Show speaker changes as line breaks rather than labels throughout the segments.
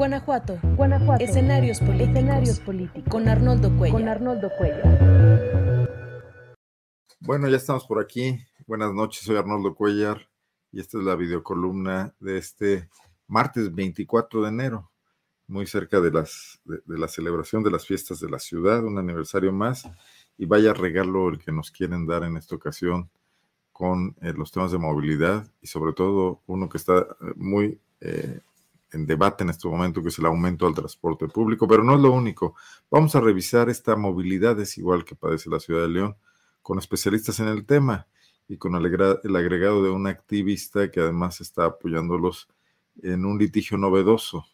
Guanajuato. Guanajuato. Escenarios políticos. Escenarios políticos. Con Arnoldo Cuellar. Con Arnoldo Cuellar.
Bueno, ya estamos por aquí. Buenas noches, soy Arnoldo Cuellar y esta es la videocolumna de este martes 24 de enero, muy cerca de, las, de, de la celebración de las fiestas de la ciudad, un aniversario más. Y vaya regalo el que nos quieren dar en esta ocasión con eh, los temas de movilidad y sobre todo uno que está eh, muy eh, en debate en este momento, que es el aumento al transporte público, pero no es lo único. Vamos a revisar esta movilidad desigual que padece la ciudad de León con especialistas en el tema y con el, agregado de un activista que además está apoyándolos en un litigio novedoso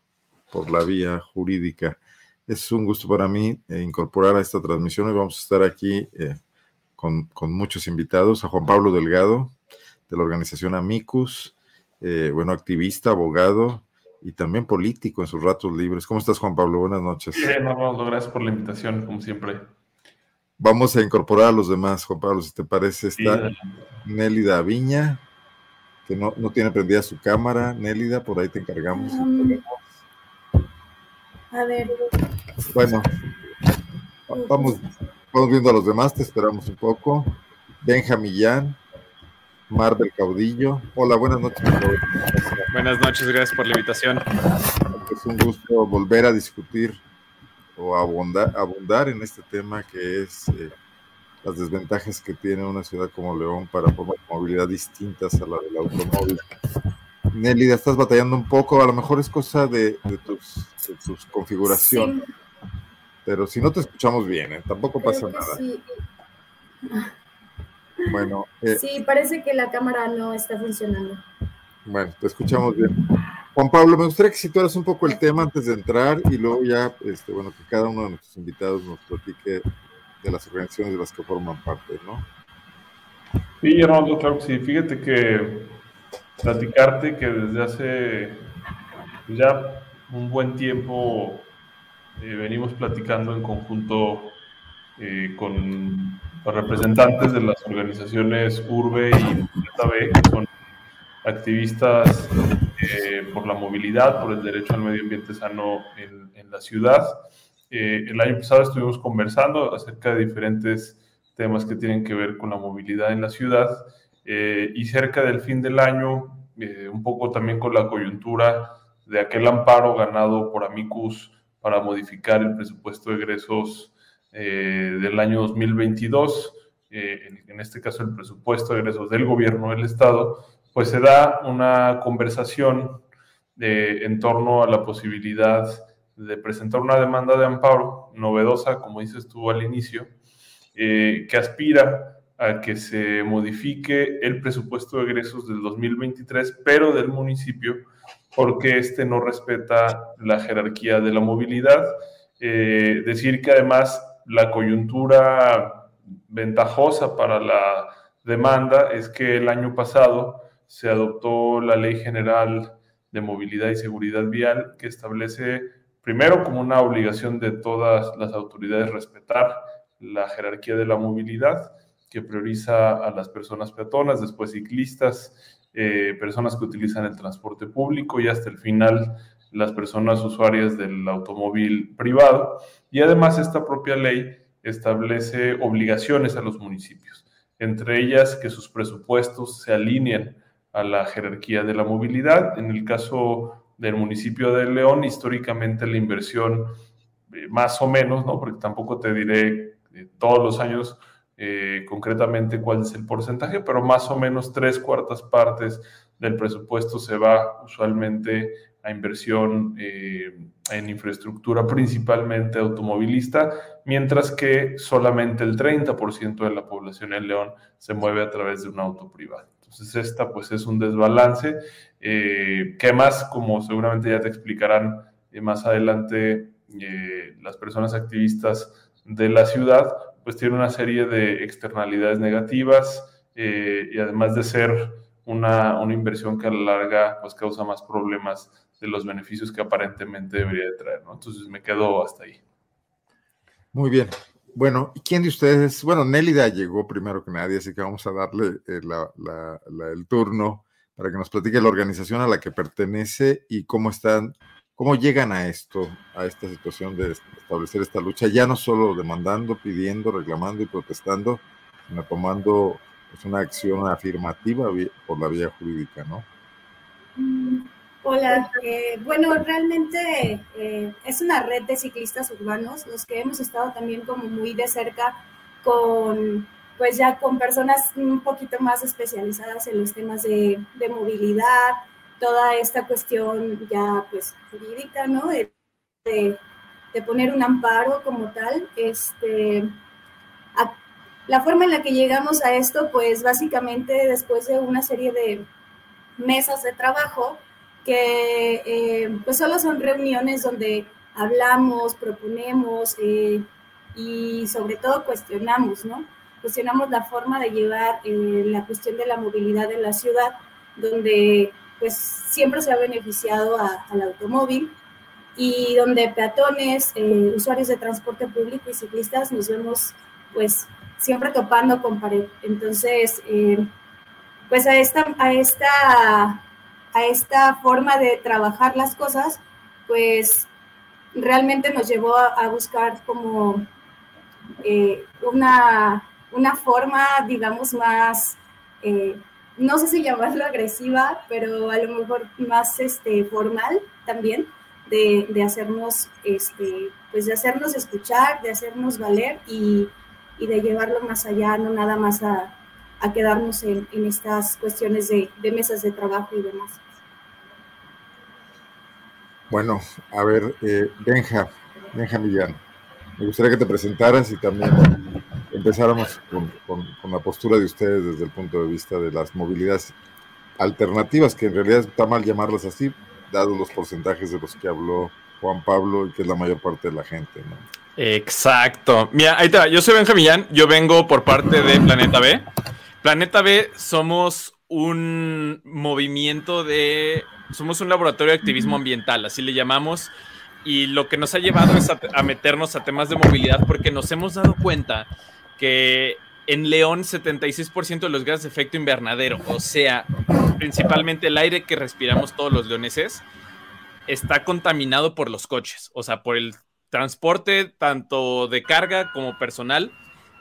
por la vía jurídica. Es un gusto para mí eh, incorporar a esta transmisión y vamos a estar aquí eh, con, con, muchos invitados, a Juan Pablo Delgado de la organización Amicus, eh, bueno, activista, abogado y también político en sus ratos libres. ¿Cómo estás, Juan Pablo? Buenas noches.
Bien, Arnoldo, gracias por la invitación, como siempre.
Vamos a incorporar a los demás, Juan Pablo, si te parece. Está sí, Nélida Viña, que no, no, tiene prendida su cámara. Nélida, por ahí te encargamos. Um,
a ver.
Bueno, vamos, vamos viendo a los demás, te esperamos un poco. Benjamillán, Marvel Caudillo. Hola, buenas noches.
Buenas noches, gracias por la invitación.
Es un gusto volver a discutir o abundar, abundar en este tema que es eh, las desventajas que tiene una ciudad como León para formas de movilidad distintas a la del automóvil. Nelly, estás batallando un poco, a lo mejor es cosa de, de, tus, de tus, configuraciones, sí. pero si no te escuchamos bien, ¿eh? tampoco pasa nada.
Sí.
Bueno. Eh,
sí, parece que la cámara no está funcionando.
Bueno, te escuchamos bien. Juan Pablo, me gustaría que situaras un poco el tema antes de entrar y luego ya, este, bueno, que cada uno de nuestros invitados nos platique de las organizaciones de las que forman parte, ¿no?
Sí, Arnoldo, claro que sí. Fíjate que platicarte que desde hace ya un buen tiempo eh, venimos platicando en conjunto eh, con los representantes de las organizaciones Urbe y ZB, que son activistas eh, por la movilidad, por el derecho al medio ambiente sano en, la ciudad. el año pasado estuvimos conversando acerca de diferentes temas que tienen que ver con la movilidad en la ciudad eh, y cerca del fin del año, eh, un poco también con la coyuntura de aquel amparo ganado por Amicus para modificar el presupuesto de egresos eh, del año 2022, en, en, este caso el presupuesto de egresos del gobierno del Estado, pues se da una conversación en torno a la posibilidad de presentar una demanda de amparo novedosa, como dices tú al inicio, que aspira a que se modifique el presupuesto de egresos del 2023, pero del municipio, porque este no respeta la jerarquía de la movilidad. Eh, decir que además la coyuntura ventajosa para la demanda es que el año pasado se adoptó la Ley General de Movilidad y Seguridad Vial, que establece primero como una obligación de todas las autoridades respetar la jerarquía de la movilidad, que prioriza a las personas peatonas, después ciclistas, eh, personas que utilizan el transporte público y hasta el final las personas usuarias del automóvil privado. Y además esta propia ley establece obligaciones a los municipios, entre ellas que sus presupuestos se alineen a la jerarquía de la movilidad. En el caso del municipio de León, históricamente la inversión, eh, más o menos, ¿no? porque tampoco te diré eh, todos los años, eh, concretamente cuál es el porcentaje, pero más o menos tres cuartas partes del presupuesto se va usualmente a inversión eh, en infraestructura principalmente automovilista, mientras que solamente el 30% de la población en León se mueve a través de un auto privado. Entonces esta pues es un desbalance eh, que más, como seguramente ya te explicarán eh, más adelante las personas activistas de la ciudad, pues tiene una serie de externalidades negativas y además de ser una, una, inversión que a la larga pues causa más problemas de los beneficios que aparentemente debería de traer, ¿no? Entonces me quedo hasta ahí.
Muy bien. Bueno, ¿quién de ustedes? Bueno, Nélida llegó primero que nadie, así que vamos a darle eh, la, la, la, el turno para que nos platique la organización a la que pertenece y cómo están ¿Cómo llegan a esto, a esta situación de establecer esta lucha? Ya no solo demandando, pidiendo, reclamando y protestando, sino tomando pues, una acción afirmativa por la vía jurídica, ¿no?
Mm, hola, eh, bueno, realmente eh, es una red de ciclistas urbanos, los que hemos estado también como muy de cerca con, pues ya con personas un poquito más especializadas en los temas de, de movilidad, toda esta cuestión ya pues jurídica, ¿no? De, de, poner un amparo como tal. Este, la forma en la que llegamos a esto, pues básicamente después de una serie de mesas de trabajo, que eh, pues solo son reuniones donde hablamos, proponemos eh, y sobre todo cuestionamos, ¿no? Cuestionamos la forma de llevar eh, la cuestión de la movilidad en la ciudad, donde pues siempre se ha beneficiado al automóvil y donde peatones, eh, usuarios de transporte público y ciclistas nos vemos pues siempre topando con pared. Entonces, eh, pues a esta, a, esta, a esta forma de trabajar las cosas, pues realmente nos llevó a, buscar como eh, una, una forma, digamos, más no sé si llamarlo agresiva, pero a lo mejor más este, formal también, de, de hacernos, este, pues de hacernos escuchar, de hacernos valer y, y de llevarlo más allá, no nada más a, a quedarnos en, en, estas cuestiones de, de, mesas de trabajo y demás.
Bueno, a ver, eh, Benja, Benja Millán, me gustaría que te presentaras y también empezáramos con, la postura de ustedes desde el punto de vista de las movilidades alternativas, que en realidad está mal llamarlas así, dados los porcentajes de los que habló Juan Pablo y que es la mayor parte de la gente. ¿no?
Exacto. Mira, ahí te va. Yo soy Benjamín, yo vengo por parte de Planeta B. Planeta B somos un movimiento de... Somos un laboratorio de activismo ambiental, así le llamamos y lo que nos ha llevado es a, meternos a temas de movilidad porque nos hemos dado cuenta que en León 76% de los gases de efecto invernadero, o sea, principalmente el aire que respiramos todos los leoneses, está contaminado por los coches, o sea, por el transporte tanto de carga como personal.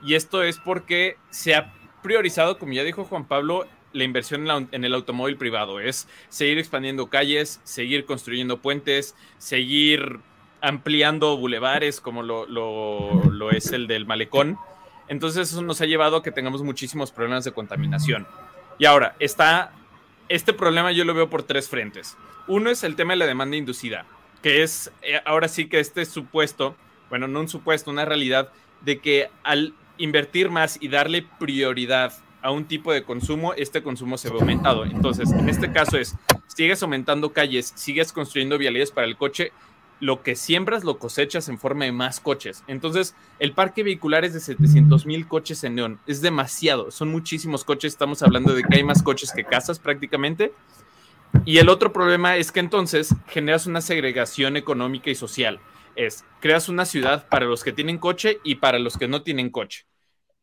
Y esto es porque se ha priorizado, como ya dijo Juan Pablo, la inversión en, el automóvil privado. Es seguir expandiendo calles, seguir construyendo puentes, seguir ampliando bulevares como lo, lo es el del malecón entonces eso nos ha llevado a que tengamos muchísimos problemas de contaminación. Y ahora, está, este problema yo lo veo por tres frentes. Uno es el tema de la demanda inducida, que es eh, ahora sí que este supuesto, bueno, no un supuesto, una realidad de que al invertir más y darle prioridad a un tipo de consumo, este consumo se ve aumentado. Entonces, en este caso es, sigues aumentando calles, sigues construyendo vialidades para el coche, lo que siembras lo cosechas en forma de más coches. Entonces, el parque vehicular es de 700 mil coches en León. Es demasiado, son muchísimos coches. Estamos hablando de que hay más coches que casas prácticamente. Y el otro problema es que entonces generas una segregación económica y social. Es, creas una ciudad para los que tienen coche y para los que no tienen coche.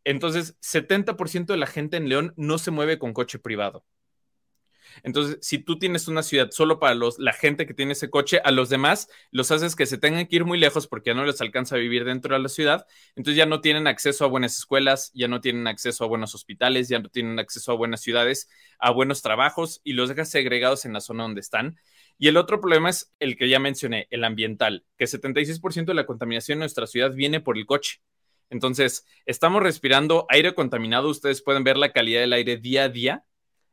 Entonces, 70% de la gente en León no se mueve con coche privado. Entonces, si tú tienes una ciudad solo para los, la gente que tiene ese coche, a los demás los haces que se tengan que ir muy lejos porque ya no les alcanza a vivir dentro de la ciudad, entonces ya no tienen acceso a buenas escuelas, ya no tienen acceso a buenos hospitales, ya no tienen acceso a buenas ciudades, a buenos trabajos y los dejas segregados en la zona donde están. Y el otro problema es el que ya mencioné, el ambiental, que 76% de la contaminación en nuestra ciudad viene por el coche. Entonces, estamos respirando aire contaminado, ustedes pueden ver la calidad del aire día a día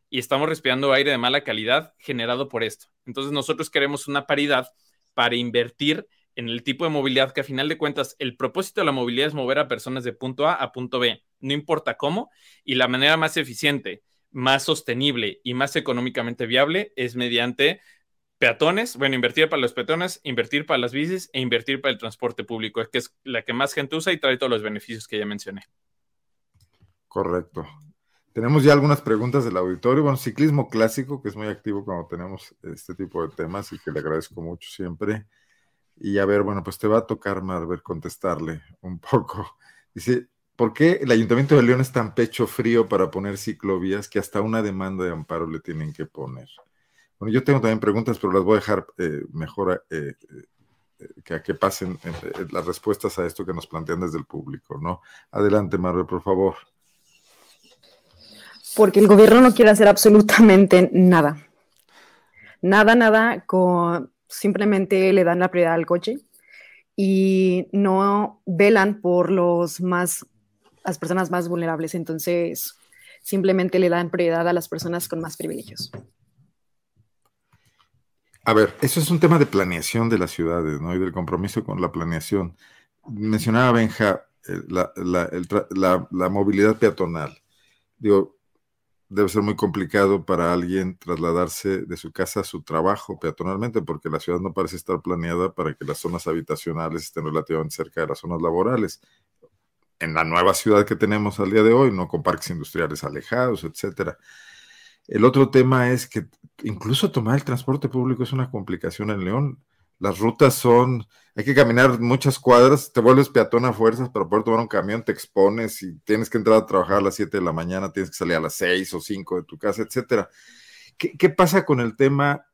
y estamos respirando aire de mala calidad generado por esto. Entonces nosotros queremos una paridad para invertir en el tipo de movilidad que a final de cuentas el propósito de la movilidad es mover a personas de punto A a punto B, no importa cómo, y la manera más eficiente, más sostenible y más económicamente viable es mediante peatones, bueno, invertir para los peatones, invertir para las bicis e invertir para el transporte público, que es la que más gente usa y trae todos los beneficios que ya mencioné.
Correcto. Tenemos ya algunas preguntas del auditorio. Bueno, ciclismo clásico, que es muy activo cuando tenemos este tipo de temas y que le agradezco mucho siempre. Y a ver, bueno, pues te va a tocar, ver contestarle un poco. Dice, ¿por qué el Ayuntamiento de León es tan pecho frío para poner ciclovías que hasta una demanda de amparo le tienen que poner? Bueno, yo tengo también preguntas, pero las voy a dejar eh, mejor eh, que a que pasen las respuestas a esto que nos plantean desde el público, ¿no? Adelante, Marvel, por favor.
Porque el gobierno no quiere hacer absolutamente nada. Nada, nada, simplemente le dan la prioridad al coche y no velan por los más, las personas más vulnerables. Entonces, simplemente le dan prioridad a las personas con más privilegios.
A ver, eso es un tema de planeación de las ciudades, ¿no? Y del compromiso con la planeación. Mencionaba Benja eh, la, la, movilidad peatonal. Digo, debe ser muy complicado para alguien trasladarse de su casa a su trabajo peatonalmente, porque la ciudad no parece estar planeada para que las zonas habitacionales estén relativamente cerca de las zonas laborales. En la nueva ciudad que tenemos al día de hoy, no con parques industriales alejados, etcétera. El otro tema es que incluso tomar el transporte público es una complicación en León. Las rutas son, hay que caminar muchas cuadras, te vuelves peatón a fuerzas para poder tomar un camión, te expones y tienes que entrar a trabajar a las 7 de la mañana, tienes que salir a las 6 o 5 de tu casa, etcétera. ¿Qué, ¿Qué pasa con el tema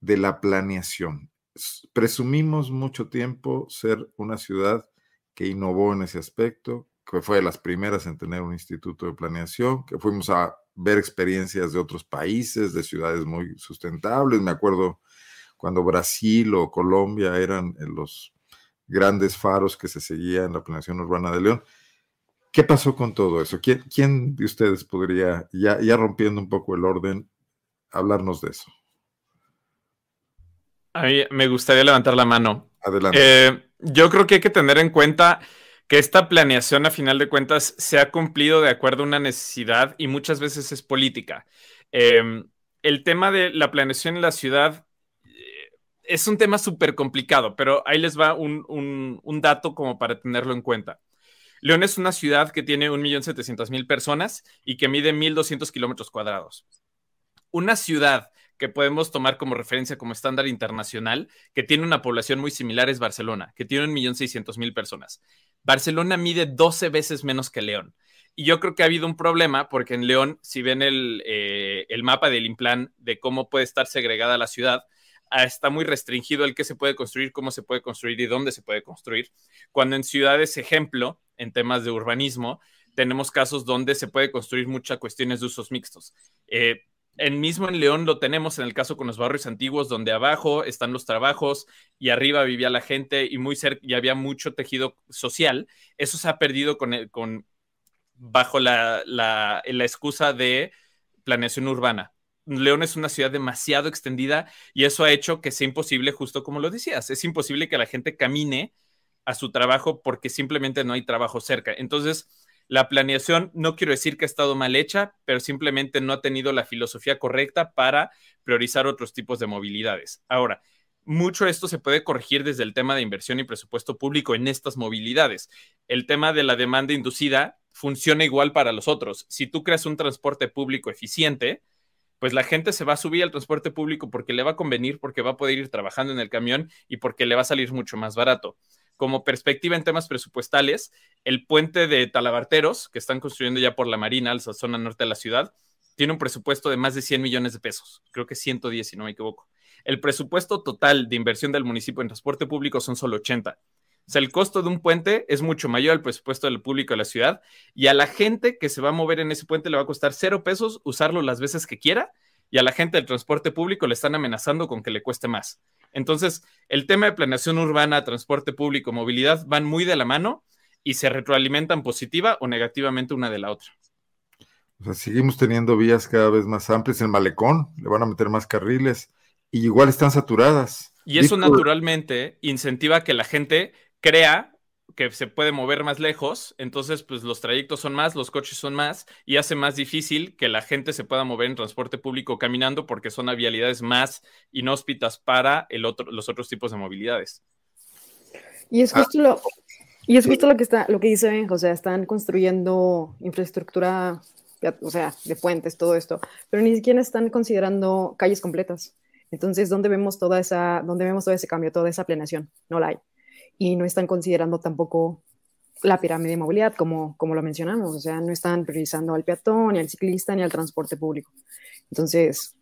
de la planeación? Presumimos mucho tiempo ser una ciudad que innovó en ese aspecto, que fue de las primeras en tener un instituto de planeación, que fuimos a ver experiencias de otros países, de ciudades muy sustentables. Me acuerdo cuando Brasil o Colombia eran los grandes faros que se seguían en la planeación urbana de León. ¿Qué pasó con todo eso? ¿Quién, de ustedes podría, ya, ya, rompiendo un poco el orden, hablarnos de eso?
A mí me gustaría levantar la mano.
Adelante.
Eh, yo creo que hay que tener en cuenta que esta planeación a final de cuentas se ha cumplido de acuerdo a una necesidad y muchas veces es política. Em, el tema de la planeación en la ciudad eh, es un tema súper complicado, pero ahí les va un, dato como para tenerlo en cuenta. León es una ciudad que tiene 1.700.000 personas y que mide 1.200 kilómetros cuadrados. Una ciudad que podemos tomar como referencia como estándar internacional, que tiene una población muy similar, es Barcelona, que tiene 1.600.000 personas. Barcelona mide 12 veces menos que León. Y yo creo que ha habido un problema porque en León, si ven el, eh, el mapa del Implan de cómo puede estar segregada la ciudad, está muy restringido el qué se puede construir, cómo se puede construir y dónde se puede construir. Cuando en ciudades, ejemplo, en temas de urbanismo, tenemos casos donde se puede construir muchas cuestiones de usos mixtos. Eh, en mismo en León lo tenemos en el caso con los barrios antiguos, donde abajo están los trabajos y arriba vivía la gente y muy cerca y había mucho tejido social. Eso se ha perdido con, con bajo la, la excusa de planeación urbana. León es una ciudad demasiado extendida y eso ha hecho que sea imposible, justo como lo decías, es imposible que la gente camine a su trabajo porque simplemente no hay trabajo cerca. Entonces, la planeación no quiero decir que ha estado mal hecha, pero simplemente no ha tenido la filosofía correcta para priorizar otros tipos de movilidades. Ahora, mucho esto se puede corregir desde el tema de inversión y presupuesto público en estas movilidades. El tema de la demanda inducida funciona igual para los otros. Si tú creas un transporte público eficiente, pues la gente se va a subir al transporte público porque le va a convenir, porque va a poder ir trabajando en el camión y porque le va a salir mucho más barato como perspectiva en temas presupuestales, el puente de Talabarteros, que están construyendo ya por la Marina, la zona norte de la ciudad, tiene un presupuesto de más de 100 millones de pesos, creo que 110 si no me equivoco. El presupuesto total de inversión del municipio en transporte público son solo 80. O sea, el costo de un puente es mucho mayor al presupuesto del público de la ciudad y a la gente que se va a mover en ese puente le va a costar cero pesos usarlo las veces que quiera y a la gente del transporte público le están amenazando con que le cueste más. Entonces, el tema de planeación urbana, transporte público, movilidad van muy de la mano y se retroalimentan positiva o negativamente una de la otra.
O sea, seguimos teniendo vías cada vez más amplias. En Malecón le van a meter más carriles y igual están saturadas.
Y eso naturalmente incentiva que la gente crea que se puede mover más lejos, entonces pues los trayectos son más, los coches son más y hace más difícil que la gente se pueda mover en transporte público caminando porque son vialidades más inhóspitas para el otro, los otros tipos de movilidades.
Y es justo lo, y es justo lo que está, lo que dice o sea, están construyendo infraestructura, o sea, de puentes, todo esto, pero ni siquiera están considerando calles completas. Entonces, ¿dónde vemos toda esa, dónde vemos todo ese cambio, toda esa planeación? No la hay y no están considerando tampoco la pirámide de movilidad, como, como lo mencionamos, o sea, no están priorizando al peatón, ni al ciclista, ni al transporte público. Entonces,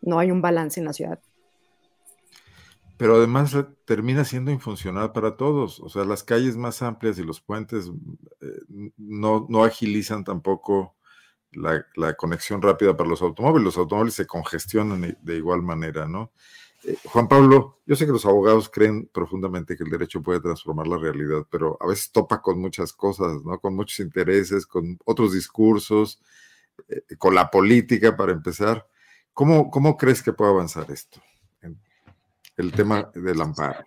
no hay un balance en la ciudad.
Pero además termina siendo infuncional para todos. O sea, las calles más amplias y los puentes eh, no, no, agilizan tampoco la, la, conexión rápida para los automóviles. Los automóviles se congestionan de igual manera, ¿no? Eh, Juan Pablo, yo sé que los abogados creen profundamente que el derecho puede transformar la realidad, pero a veces topa con muchas cosas, ¿no? Con muchos intereses, con otros discursos, eh, con la política, para empezar. ¿Cómo, ¿Cómo crees que puede avanzar esto? El tema del amparo.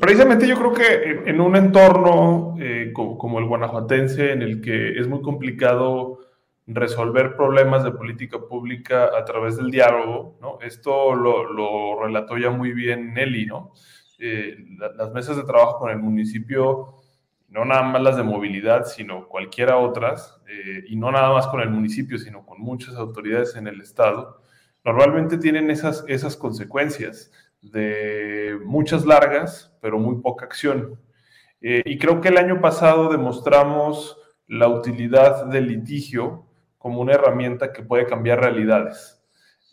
Precisamente yo creo que en un entorno eh, como el guanajuatense, en el que es muy complicado resolver problemas de política pública a través del diálogo, ¿no? Esto lo, relató ya muy bien Nelly, ¿no? Eh, las mesas de trabajo con el municipio, no nada más las de movilidad, sino cualquiera otras, eh, y no nada más con el municipio, sino con muchas autoridades en el Estado, normalmente tienen esas, esas consecuencias de muchas largas, pero muy poca acción. Eh, y creo que el año pasado demostramos la utilidad del litigio como una herramienta que puede cambiar realidades.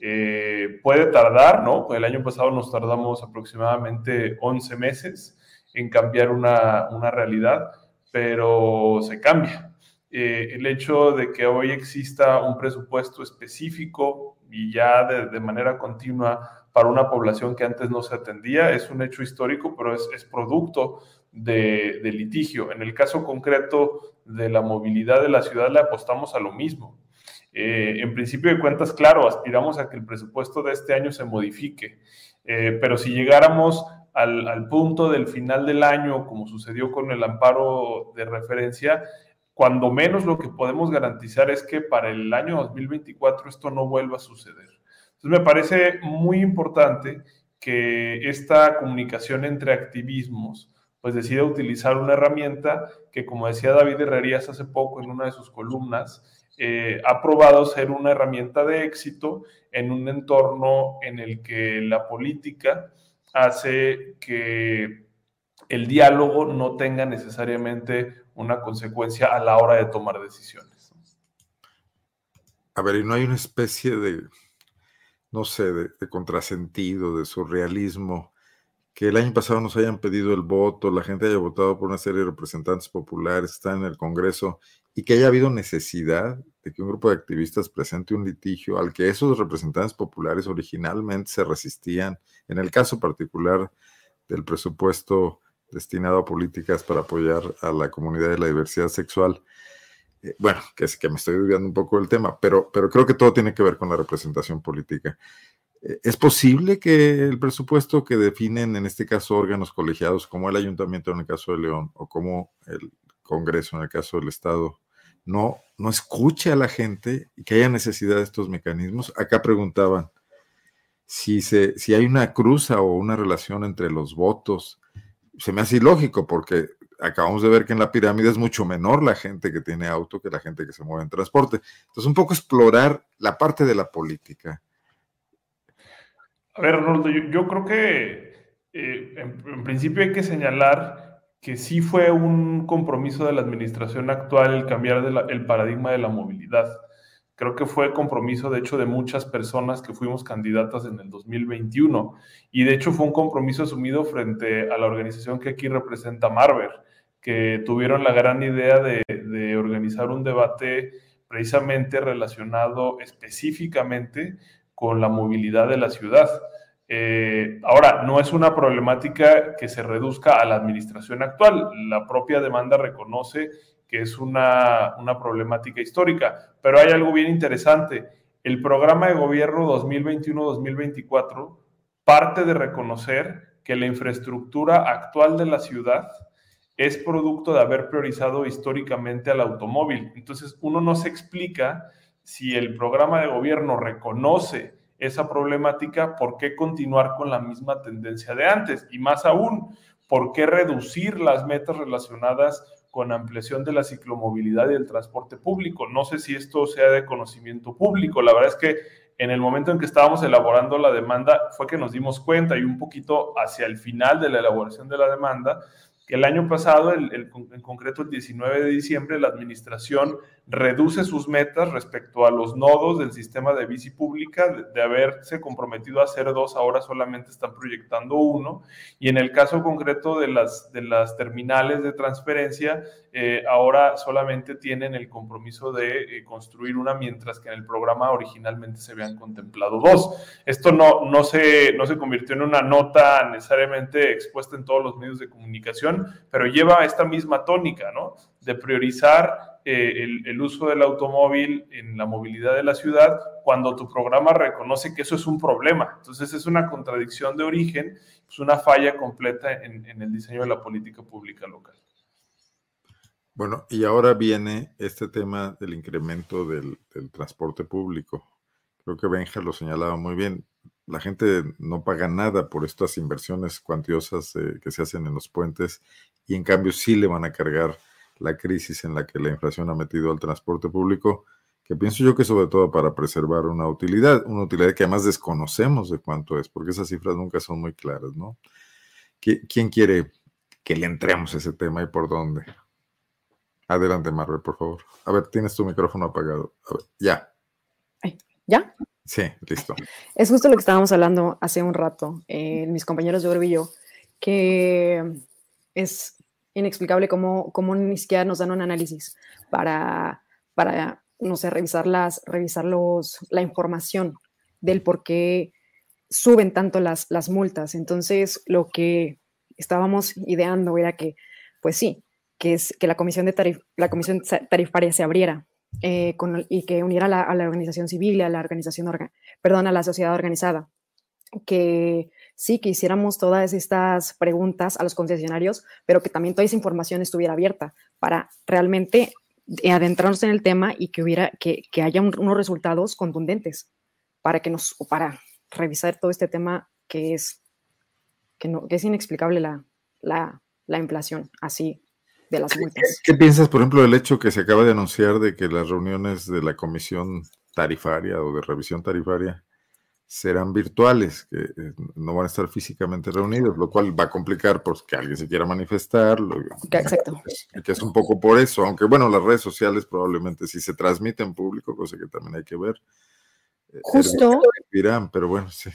Eh, puede tardar, ¿no? El año pasado nos tardamos aproximadamente 11 meses en cambiar una, una realidad, pero se cambia. Eh, el hecho de que hoy exista un presupuesto específico y ya de, de, manera continua para una población que antes no se atendía es un hecho histórico, pero es, es producto de, litigio. En el caso concreto de la movilidad de la ciudad le apostamos a lo mismo. Eh, en principio de cuentas, claro, aspiramos a que el presupuesto de este año se modifique, eh, pero si llegáramos al, al, punto del final del año, como sucedió con el amparo de referencia, cuando menos lo que podemos garantizar es que para el año 2024 esto no vuelva a suceder. Entonces me parece muy importante que esta comunicación entre activismos pues decida utilizar una herramienta que, como decía David Herrerías hace poco en una de sus columnas, eh, ha probado ser una herramienta de éxito en un entorno en el que la política hace que el diálogo no tenga necesariamente una consecuencia a la hora de tomar decisiones.
A ver, ¿y no hay una especie de, no sé, de contrasentido, de surrealismo que el año pasado nos hayan pedido el voto, la gente haya votado por una serie de representantes populares, está en el Congreso, y que haya habido necesidad de que un grupo de activistas presente un litigio al que esos representantes populares originalmente se resistían, en el caso particular del presupuesto destinado a políticas para apoyar a la comunidad de la diversidad sexual. Eh, bueno, que es que me estoy desviando un poco del tema, pero, pero creo que todo tiene que ver con la representación política. ¿Es posible que el presupuesto que definen, en este caso, órganos colegiados, como el ayuntamiento en el caso de León, o como el Congreso en el caso del Estado, no, no escuche a la gente y que haya necesidad de estos mecanismos? Acá preguntaban si, se, si hay una cruza o una relación entre los votos. Se me hace ilógico porque acabamos de ver que en la pirámide es mucho menor la gente que tiene auto que la gente que se mueve en transporte. Entonces, un poco explorar la parte de la política
a ver, Arnoldo, yo, creo que eh, en, principio hay que señalar que sí fue un compromiso de la administración actual cambiar el paradigma de la movilidad. Creo que fue compromiso, de hecho, de muchas personas que fuimos candidatas en el 2021. Y de hecho fue un compromiso asumido frente a la organización que aquí representa Marver, que tuvieron la gran idea de, de organizar un debate precisamente relacionado específicamente con la movilidad de la ciudad. Eh, ahora, no es una problemática que se reduzca a la administración actual. La propia demanda reconoce que es una, una problemática histórica, pero hay algo bien interesante. El programa de gobierno 2021-2024 parte de reconocer que la infraestructura actual de la ciudad es producto de haber priorizado históricamente al automóvil. Entonces, uno no se explica si el programa de gobierno reconoce esa problemática, ¿por qué continuar con la misma tendencia de antes? Y más aún, ¿por qué reducir las metas relacionadas con ampliación de la ciclomovilidad y el transporte público? No sé si esto sea de conocimiento público. La verdad es que en el momento en que estábamos elaborando la demanda fue que nos dimos cuenta y un poquito hacia el final de la elaboración de la demanda que el año pasado, en concreto el 19 de diciembre, la administración reduce sus metas respecto a los nodos del sistema de bici pública, de, haberse comprometido a hacer dos, ahora solamente están proyectando uno, y en el caso concreto de las, de las terminales de transferencia, eh, ahora solamente tienen el compromiso de eh, construir una, mientras que en el programa originalmente se habían contemplado dos. Esto no, no, se, no se convirtió en una nota necesariamente expuesta en todos los medios de comunicación, pero lleva esta misma tónica, ¿no? De priorizar eh, el, uso del automóvil en la movilidad de la ciudad cuando tu programa reconoce que eso es un problema. Entonces es una contradicción de origen, es una falla completa en, el diseño de la política pública local.
Bueno, y ahora viene este tema del incremento del, transporte público. Creo que Benja lo señalaba muy bien. La gente no paga nada por estas inversiones cuantiosas eh, que se hacen en los puentes y en cambio sí le van a cargar la crisis en la que la inflación ha metido al transporte público, que pienso yo que sobre todo para preservar una utilidad, una utilidad que además desconocemos de cuánto es, porque esas cifras nunca son muy claras, ¿no? ¿Quién quiere que le entremos a ese tema y por dónde? Adelante, Marvel, por favor. A ver, tienes tu micrófono apagado. ya.
¿Ya?
Sí, listo.
Es justo lo que estábamos hablando hace un rato, eh, mis compañeros de y yo, que es inexplicable cómo, cómo ni siquiera nos dan un análisis para, para no sé, revisar, las, revisar los, la información del por qué suben tanto las, las multas. Entonces, lo que estábamos ideando era que, pues sí, que, es, que la, comisión de tarif, la comisión tarifaria se abriera eh, con, y que uniera la, a la, organización civil, a la organización, perdón, a la sociedad organizada, que sí, que hiciéramos todas estas preguntas a los concesionarios, pero que también toda esa información estuviera abierta para realmente eh, adentrarnos en el tema y que hubiera, que, que haya unos resultados contundentes para que nos, para revisar todo este tema que es, que no, que es inexplicable la, la, la inflación así de las multas.
¿Qué, ¿Qué piensas, por ejemplo, del hecho que se acaba de anunciar de que las reuniones de la comisión tarifaria o de revisión tarifaria serán virtuales, que eh, no van a estar físicamente reunidos, lo cual va a complicar pues, que alguien se quiera manifestar.
Exacto.
Que es un poco por eso, aunque bueno, las redes sociales probablemente sí se transmiten en público, cosa que también hay que ver.
Eh, Justo.
pero bueno, sí.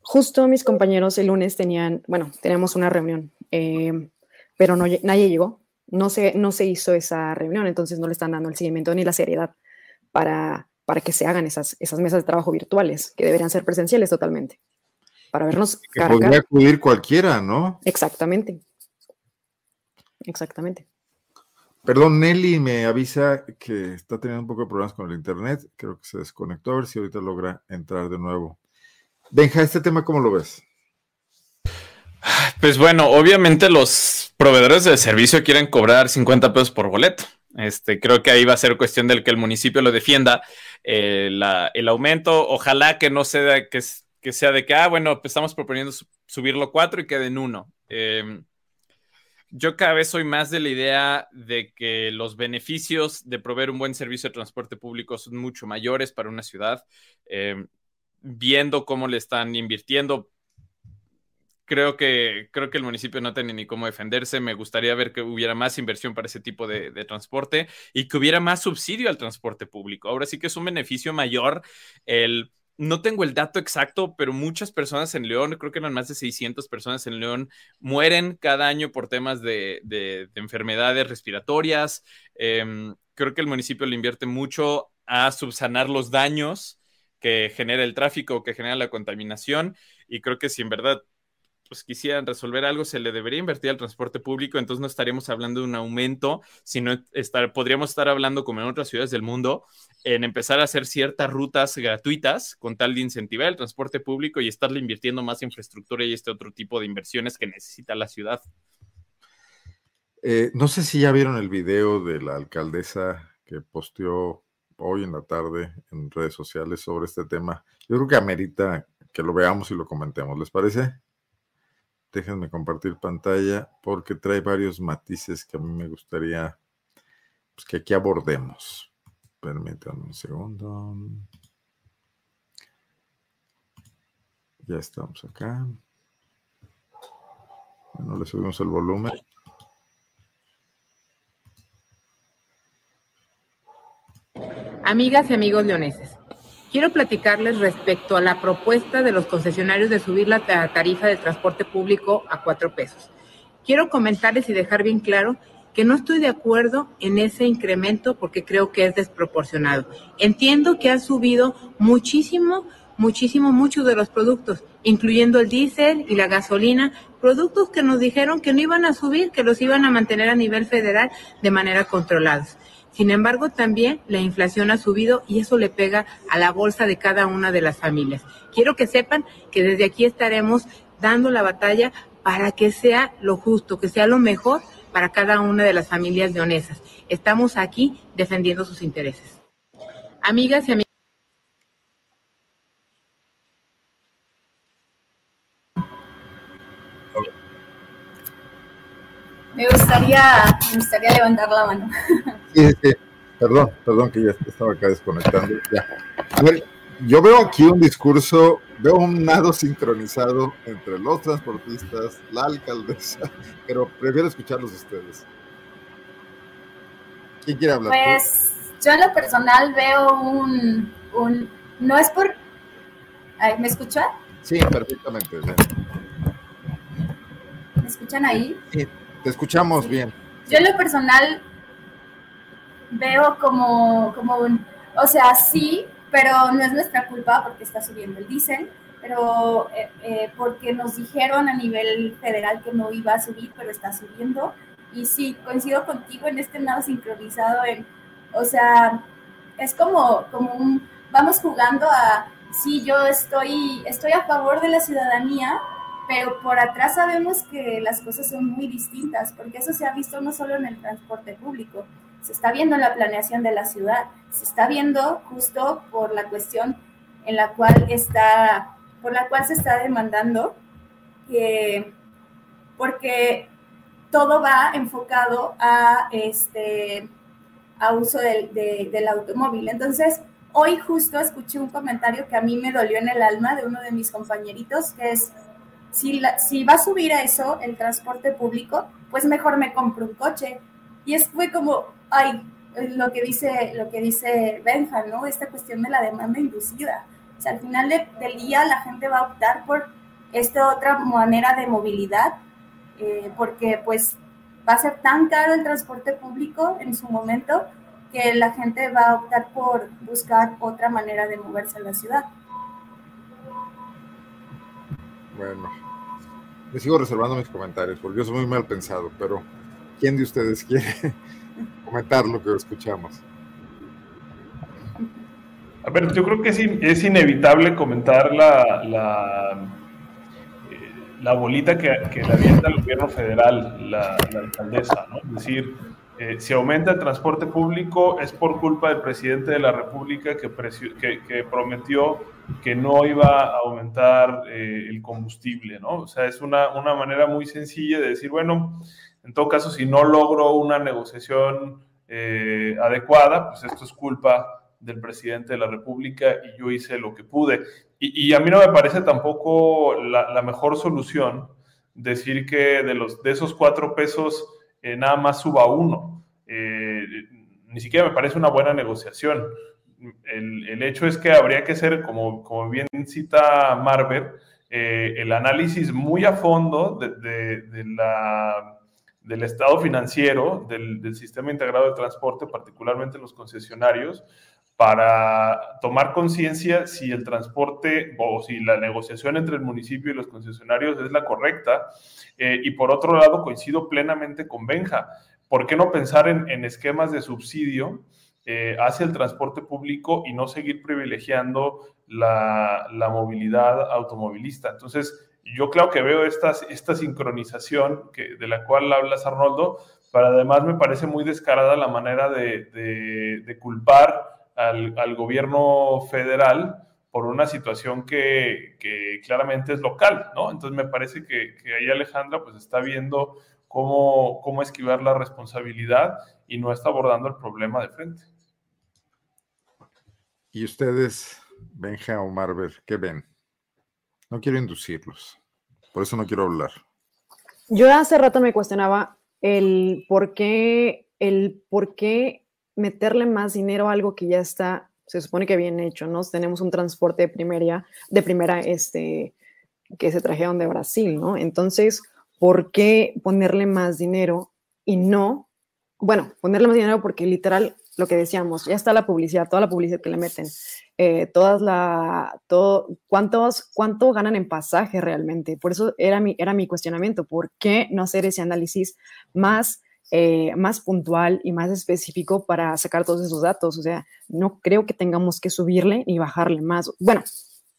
Justo mis compañeros el lunes tenían, bueno, teníamos una reunión, eh, pero no, nadie llegó, no se, no se hizo esa reunión, entonces no le están dando el seguimiento ni la seriedad para para que se hagan esas, esas mesas de trabajo virtuales, que deberían ser presenciales totalmente, para vernos
que podría acudir cualquiera, ¿no?
Exactamente. Exactamente.
Perdón, Nelly me avisa que está teniendo un poco de problemas con el internet. Creo que se desconectó. A ver si ahorita logra entrar de nuevo. Benja, ¿este tema cómo lo ves?
Pues bueno, obviamente los proveedores de servicio quieren cobrar 50 pesos por boleto. Este, creo que ahí va a ser cuestión del que el municipio lo defienda. Eh, el aumento, ojalá que no sea que, sea de que, ah, bueno, pues estamos proponiendo subirlo cuatro y quede en uno. Em, yo cada vez soy más de la idea de que los beneficios de proveer un buen servicio de transporte público son mucho mayores para una ciudad. Em, viendo cómo le están invirtiendo, creo que, creo que el municipio no tiene ni cómo defenderse. Me gustaría ver que hubiera más inversión para ese tipo de, transporte y que hubiera más subsidio al transporte público. Ahora sí que es un beneficio mayor el... No tengo el dato exacto, pero muchas personas en León, creo que eran más de 600 personas en León, mueren cada año por temas de, enfermedades respiratorias. Em, creo que el municipio le invierte mucho a subsanar los daños que genera el tráfico, que genera la contaminación. Y creo que si en verdad pues quisieran resolver algo, se le debería invertir al transporte público, entonces no estaríamos hablando de un aumento, sino estar, podríamos estar hablando, como en otras ciudades del mundo, en empezar a hacer ciertas rutas gratuitas con tal de incentivar el transporte público y estarle invirtiendo más infraestructura y este otro tipo de inversiones que necesita la ciudad.
Eh, no sé si ya vieron el video de la alcaldesa que posteó hoy en la tarde en redes sociales sobre este tema. Yo creo que amerita que lo veamos y lo comentemos. ¿Les parece? Déjenme compartir pantalla porque trae varios matices que a mí me gustaría pues, que aquí abordemos. Permítanme un segundo. Ya estamos acá. Bueno, le subimos el volumen.
Amigas y amigos leoneses, quiero platicarles respecto a la propuesta de los concesionarios de subir la tarifa del transporte público a cuatro pesos. Quiero comentarles y dejar bien claro que no estoy de acuerdo en ese incremento porque creo que es desproporcionado. Entiendo que ha subido muchísimo, muchísimo, muchos de los productos, incluyendo el diésel y la gasolina, productos que nos dijeron que no iban a subir, que los iban a mantener a nivel federal de manera controlada. Sin embargo, también la inflación ha subido y eso le pega a la bolsa de cada una de las familias. Quiero que sepan que desde aquí estaremos dando la batalla para que sea lo justo, que sea lo mejor para cada una de las familias leonesas. Estamos aquí defendiendo sus intereses. Amigas y amigos.
Gustaría, me gustaría levantar la mano.
Sí, sí. Perdón, perdón que ya estaba acá desconectando. Ya. A ver, yo veo aquí un discurso, veo un nado sincronizado entre los transportistas, la alcaldesa, pero prefiero escucharlos ustedes. ¿Quién quiere hablar?
Pues yo en lo personal veo un, un no es por... ¿Me escuchan?
Sí, perfectamente.
¿Me escuchan ahí?
Sí, te escuchamos bien.
Yo en lo personal veo como, como un, o sea, sí, pero no es nuestra culpa porque está subiendo el diésel, pero eh, eh, porque nos dijeron a nivel federal que no iba a subir, pero está subiendo. Y sí, coincido contigo en este nado sincronizado, en, o sea, es como, como un, vamos jugando a, sí, yo estoy, estoy a favor de la ciudadanía, pero por atrás sabemos que las cosas son muy distintas, porque eso se ha visto no solo en el transporte público, se está viendo en la planeación de la ciudad, se está viendo justo por la cuestión en la cual está, por la cual se está demandando, que, porque todo va enfocado a este a uso del, del automóvil. Entonces, hoy justo escuché un comentario que a mí me dolió en el alma de uno de mis compañeritos, que es, si, va a subir a eso el transporte público, pues mejor me compro un coche. Y es, fue como, ay, lo que dice, lo que dice Benja, ¿no? Esta cuestión de la demanda inducida. O sea, al final del día la gente va a optar por esta otra manera de movilidad, eh, porque pues va a ser tan caro el transporte público en su momento que la gente va a optar por buscar otra manera de moverse en la ciudad.
Bueno, me sigo reservando mis comentarios porque yo soy muy mal pensado, pero ¿quién de ustedes quiere comentar lo que escuchamos.
A ver, yo creo que es, inevitable comentar la, la, eh, la bolita que, que, le avienta el gobierno federal, la, la alcaldesa, ¿no? Es decir, eh, si aumenta el transporte público es por culpa del presidente de la República que, que, que prometió que no iba a aumentar eh, el combustible, ¿no? O sea, es una, una manera muy sencilla de decir, bueno, en todo caso, si no logro una negociación eh, adecuada, pues esto es culpa del presidente de la República y yo hice lo que pude. Y, a mí no me parece tampoco la, mejor solución decir que de, los, de esos cuatro pesos eh, nada más suba uno. Ni siquiera me parece una buena negociación. El, hecho es que habría que ser, como, como bien cita Marver, el análisis muy a fondo de la del estado financiero del, sistema integrado de transporte, particularmente los concesionarios, para tomar conciencia si el transporte o si la negociación entre el municipio y los concesionarios es la correcta. Eh, y por otro lado, coincido plenamente con Benja. ¿Por qué no pensar en, esquemas de subsidio eh, hacia el transporte público y no seguir privilegiando la, la movilidad automovilista? Entonces, yo claro que veo esta, esta sincronización que, de la cual hablas, Arnoldo, pero además me parece muy descarada la manera de, culpar al, gobierno federal por una situación que, claramente es local, ¿no? Entonces me parece que, ahí Alejandra pues está viendo cómo, cómo esquivar la responsabilidad y no está abordando el problema de frente.
¿Y ustedes, Benja o Marver, qué ven? No quiero inducirlos. Por eso no quiero hablar.
Yo hace rato me cuestionaba el por qué, el por qué meterle más dinero a algo que ya está, se supone que bien hecho, ¿no? Tenemos un transporte de primera, de primera, este, que se trajeron de Brasil, ¿no? Entonces, ¿por qué ponerle más dinero y no, bueno, ponerle más dinero porque literal, lo que decíamos, ya está la publicidad, toda la publicidad que le meten, eh, todas la, todo, ¿cuántos, cuánto ganan en pasaje realmente? Por eso era mi, era mi cuestionamiento, ¿por qué no hacer ese análisis más, eh, más puntual y más específico para sacar todos esos datos? O sea, no creo que tengamos que subirle ni bajarle más. Bueno,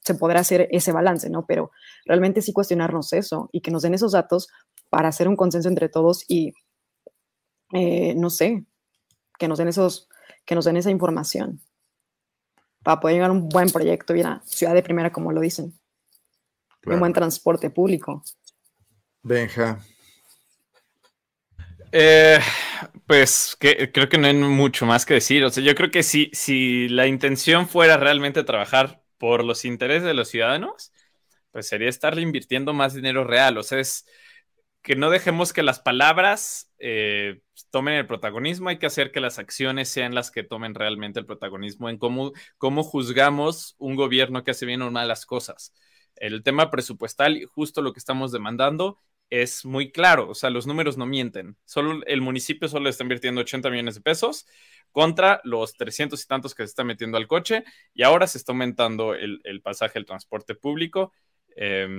se podrá hacer ese balance, ¿no? Pero realmente sí cuestionarnos eso y que nos den esos datos para hacer un consenso entre todos y, eh, no sé, que nos den esos, que nos den esa información para poder llegar a un buen proyecto y una ciudad de primera, como lo dicen. Un buen transporte público.
Benja.
Eh, pues que, creo que no hay mucho más que decir. O sea, yo creo que si, si la intención fuera realmente trabajar por los intereses de los ciudadanos, pues sería estarle invirtiendo más dinero real. O sea, es que no dejemos que las palabras eh, tomen el protagonismo, hay que hacer que las acciones sean las que tomen realmente el protagonismo en cómo, cómo juzgamos un gobierno que hace bien o mal las cosas. El tema presupuestal, justo lo que estamos demandando, es muy claro, o sea, los números no mienten. Solo el municipio solo está invirtiendo 80 millones de pesos contra los 300 y tantos que se está metiendo al coche y ahora se está aumentando el, el pasaje del transporte público. Eh,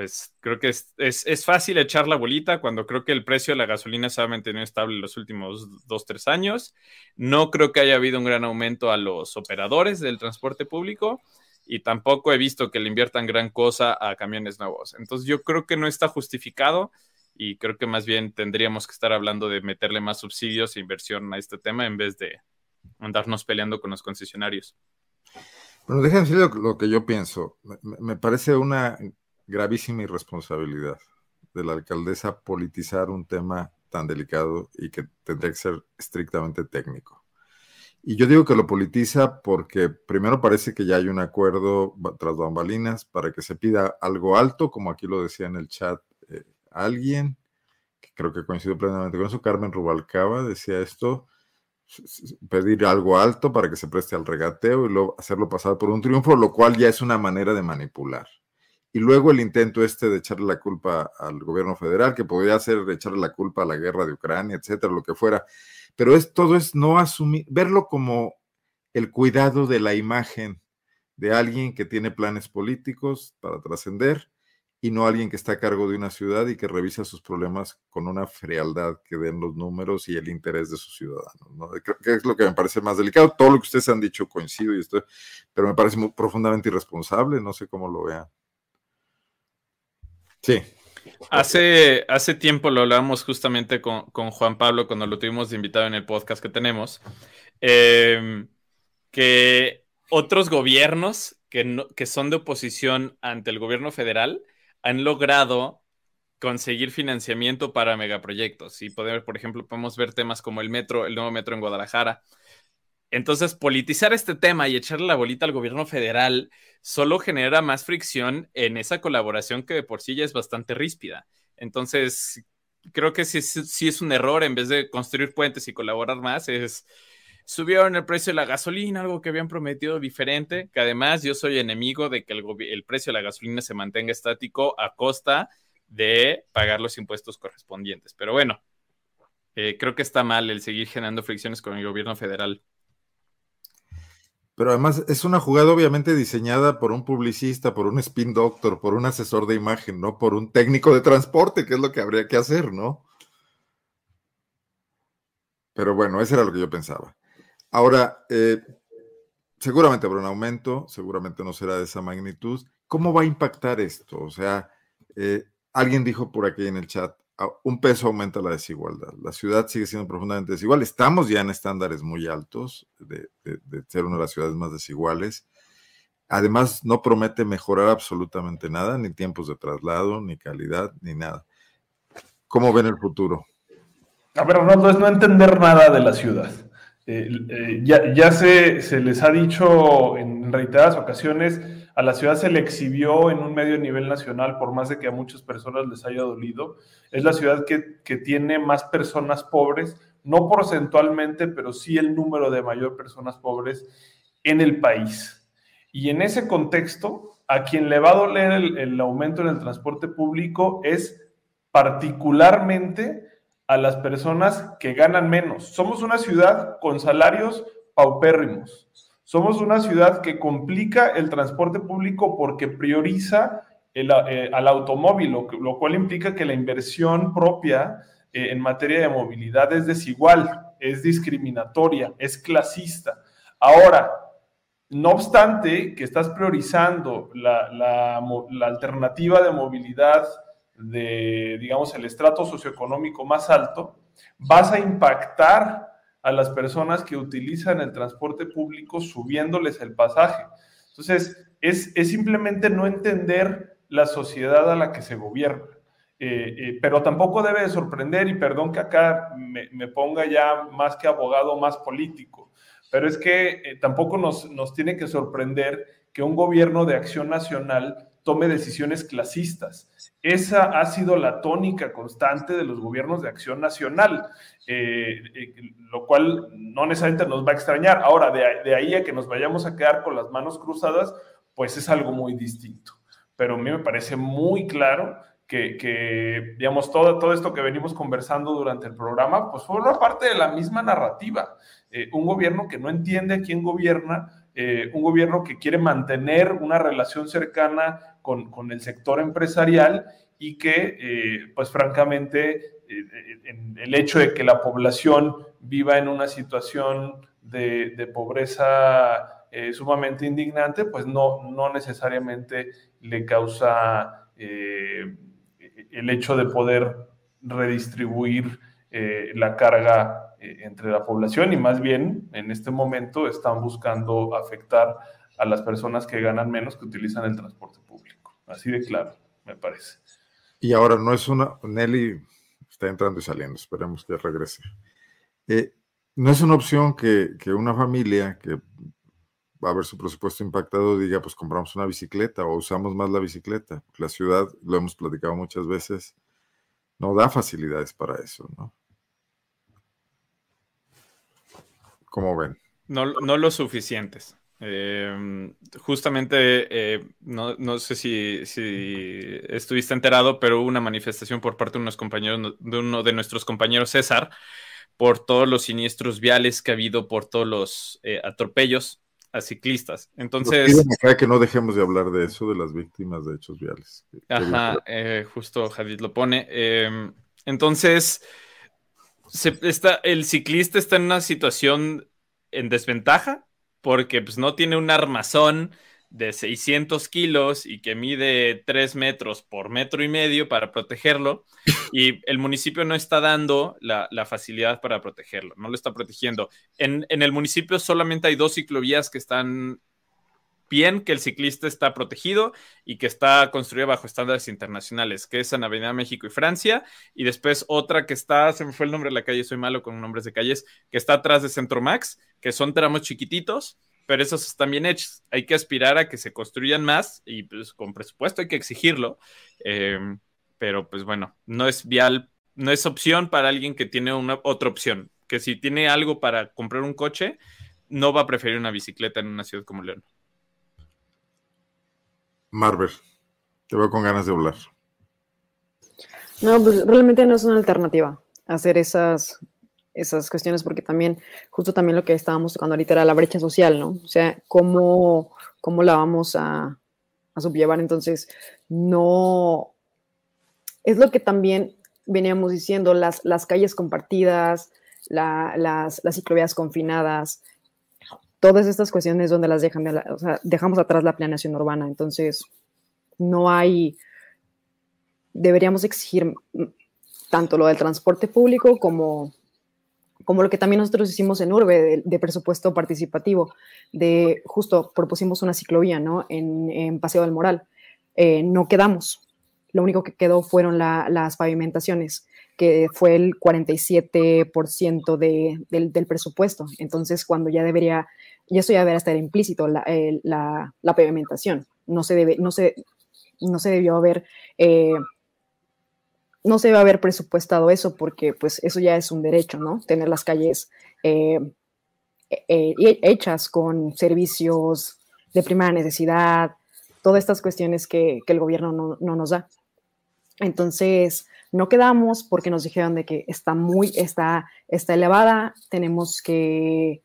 pues creo que es, fácil echar la bolita cuando creo que el precio de la gasolina se ha mantenido estable los últimos dos, tres años. No creo que haya habido un gran aumento a los operadores del transporte público y tampoco he visto que le inviertan gran cosa a camiones nuevos. Entonces yo creo que no está justificado y creo que más bien tendríamos que estar hablando de meterle más subsidios e inversión a este tema en vez de andarnos peleando con los concesionarios.
Bueno, déjenme decir lo, que yo pienso. me parece una gravísima irresponsabilidad de la alcaldesa politizar un tema tan delicado y que tendría que ser estrictamente técnico. Y yo digo que lo politiza porque primero parece que ya hay un acuerdo tras bambalinas para que se pida algo alto, como aquí lo decía en el chat eh, alguien, que creo que coincido plenamente con eso, Carmen Rubalcaba decía esto, pedir algo alto para que se preste al regateo y luego hacerlo pasar por un triunfo, lo cual ya es una manera de manipular y luego el intento este de echarle la culpa al gobierno federal, que podría ser echarle la culpa a la guerra de Ucrania, etcétera, lo que fuera. Pero es todo es no asumir, verlo como el cuidado de la imagen de alguien que tiene planes políticos para trascender y no alguien que está a cargo de una ciudad y que revisa sus problemas con una frialdad que den los números y el interés de sus ciudadanos. ¿no? Creo que es lo que me parece más delicado. Todo lo que ustedes han dicho coincido y estoy, pero me parece muy profundamente irresponsable. No sé cómo lo vean. Sí.
Hace, hace tiempo lo hablábamos justamente con, Juan Pablo cuando lo tuvimos de invitado en el podcast que tenemos, em, que otros gobiernos que, que son de oposición ante el gobierno federal han logrado conseguir financiamiento para megaproyectos. Y poder, por ejemplo, podemos ver temas como el metro, el nuevo metro en Guadalajara, entonces, politizar este tema y echarle la bolita al gobierno federal solo genera más fricción en esa colaboración que de por sí ya es bastante ríspida. Entonces, creo que sí, es un error en vez de construir puentes y colaborar más, es subieron el precio de la gasolina, algo que habían prometido diferente, que además yo soy enemigo de que el, precio de la gasolina se mantenga estático a costa de pagar los impuestos correspondientes. Pero bueno, eh, creo que está mal el seguir generando fricciones con el gobierno federal.
Pero además es una jugada obviamente diseñada por un publicista, por un spin doctor, por un asesor de imagen, no por un técnico de transporte, que es lo que habría que hacer, ¿no? Pero bueno, eso era lo que yo pensaba. Ahora, eh, seguramente habrá un aumento, seguramente no será de esa magnitud. ¿Cómo va a impactar esto? O sea, eh, alguien dijo por aquí en el chat, un peso aumenta la desigualdad. La ciudad sigue siendo profundamente desigual. Estamos ya en estándares muy altos de, ser una de las ciudades más desiguales. Además, no promete mejorar absolutamente nada, ni tiempos de traslado, ni calidad, ni nada. ¿Cómo ven el futuro?
A ver, Ronaldo, es no entender nada de la ciudad. Eh, eh, ya, se, se, les ha dicho en reiteradas ocasiones, a la ciudad se le exhibió en un medio a nivel nacional, por más de que a muchas personas les haya dolido. Es la ciudad que, tiene más personas pobres no porcentualmente, pero sí el número de mayor personas pobres en el país. Y en ese contexto, a quien le va a doler el, aumento en el transporte público es particularmente a las personas que ganan menos. Somos una ciudad con salarios paupérrimos. Somos una ciudad que complica el transporte público porque prioriza eh, al automóvil, lo, cual implica que la inversión propia eh, en materia de movilidad es desigual, es discriminatoria, es clasista. Ahora, no obstante que estás priorizando la, alternativa de movilidad de, digamos, el estrato socioeconómico más alto, vas a impactar a las personas que utilizan el transporte público subiéndoles el pasaje. Entonces, es, es simplemente no entender la sociedad a la que se gobierna. Eh, eh, pero tampoco debe de sorprender, y perdón que acá me, ponga ya más que abogado, más político, pero es que eh, tampoco nos, nos tiene que sorprender que un gobierno de acción nacional tome decisiones clasistas. Esa ha sido la tónica constante de los gobiernos de acción nacional, lo cual no necesariamente nos va a extrañar. Ahora, de, de, ahí a que nos vayamos a quedar con las manos cruzadas, pues es algo muy distinto. Pero a mí me parece muy claro que, digamos, todo, todo esto que venimos conversando durante el programa, pues forma parte de la misma narrativa. Eh, un gobierno que no entiende a quién gobierna, eh, un gobierno que quiere mantener una relación cercana con, con el sector empresarial y que, eh, pues francamente, el hecho de que la población viva en una situación de, de pobreza sumamente indignante, pues no, no necesariamente le causa el hecho de poder redistribuir eh, la carga eh, entre la población y más bien en este momento están buscando afectar a las personas que ganan menos que utilizan el transporte público. Así de claro, me parece.
Y ahora no es una, Nelly está entrando y saliendo, esperemos que regrese. Eh, no es una opción que, que una familia que va a ver su presupuesto impactado, diga, pues compramos una bicicleta o usamos más la bicicleta. La ciudad, lo hemos platicado muchas veces, no da facilidades para eso, ¿no? ¿Cómo ven?
No, no lo suficientes. Em, justamente, eh, no, sé si, si, estuviste enterado, pero hubo una manifestación por parte de, unos compañeros, de uno de nuestros compañeros, César, por todos los siniestros viales que ha habido, por todos los eh, atropellos a ciclistas. Entonces.
que no dejemos de hablar de eso, de las víctimas de hechos viales.
Ajá, eh, justo Jadid lo pone. Em, entonces, se, está, el ciclista está en una situación en desventaja porque pues, no tiene un armazón de 600 kilos y que mide 3 metros por metro y medio para protegerlo y el municipio no está dando la, facilidad para protegerlo, no lo está protegiendo. En, el municipio solamente hay dos ciclovías que están bien, que el ciclista está protegido y que está construida bajo estándares internacionales, que es en Avenida México y Francia, y después otra que está, se me fue el nombre de la calle, soy malo con nombres de calles, que está atrás de Centro Max, que son tramos chiquititos pero esos están bien hechos. Hay que aspirar a que se construyan más y pues con presupuesto hay que exigirlo. Em, pero pues bueno, no es vial, no es opción para alguien que tiene una otra opción, que si tiene algo para comprar un coche, no va a preferir una bicicleta en una ciudad como León.
Marvel, te veo con ganas de hablar.
No, pues realmente no es una alternativa hacer esas esas cuestiones, porque también, justo también lo que estábamos tocando ahorita era la brecha social, ¿no? O sea, cómo, cómo la vamos a, a subllevar. Entonces, no, es lo que también veníamos diciendo, las, las calles compartidas, las, las ciclovías confinadas, todas estas cuestiones donde las dejan, de o sea, dejamos atrás la planeación urbana. Entonces, no hay, deberíamos exigir tanto lo del transporte público como como lo que también nosotros hicimos en Urbe, de, presupuesto participativo, de justo propusimos una ciclovía, ¿no? En, Paseo del Moral. Eh, no quedamos. Lo único que quedó fueron las pavimentaciones, que fue el 47% de, del, del, presupuesto. Entonces, cuando ya debería, ya eso ya debería estar implícito, la, la, pavimentación. No se, debe, no, se, no se debió haber... Eh, no se a haber presupuestado eso porque pues eso ya es un derecho, ¿no? Tener las calles eh, eh, hechas con servicios de primera necesidad, todas estas cuestiones que, el gobierno no, nos da. Entonces, no quedamos porque nos dijeron de que está muy, está, está elevada, tenemos que,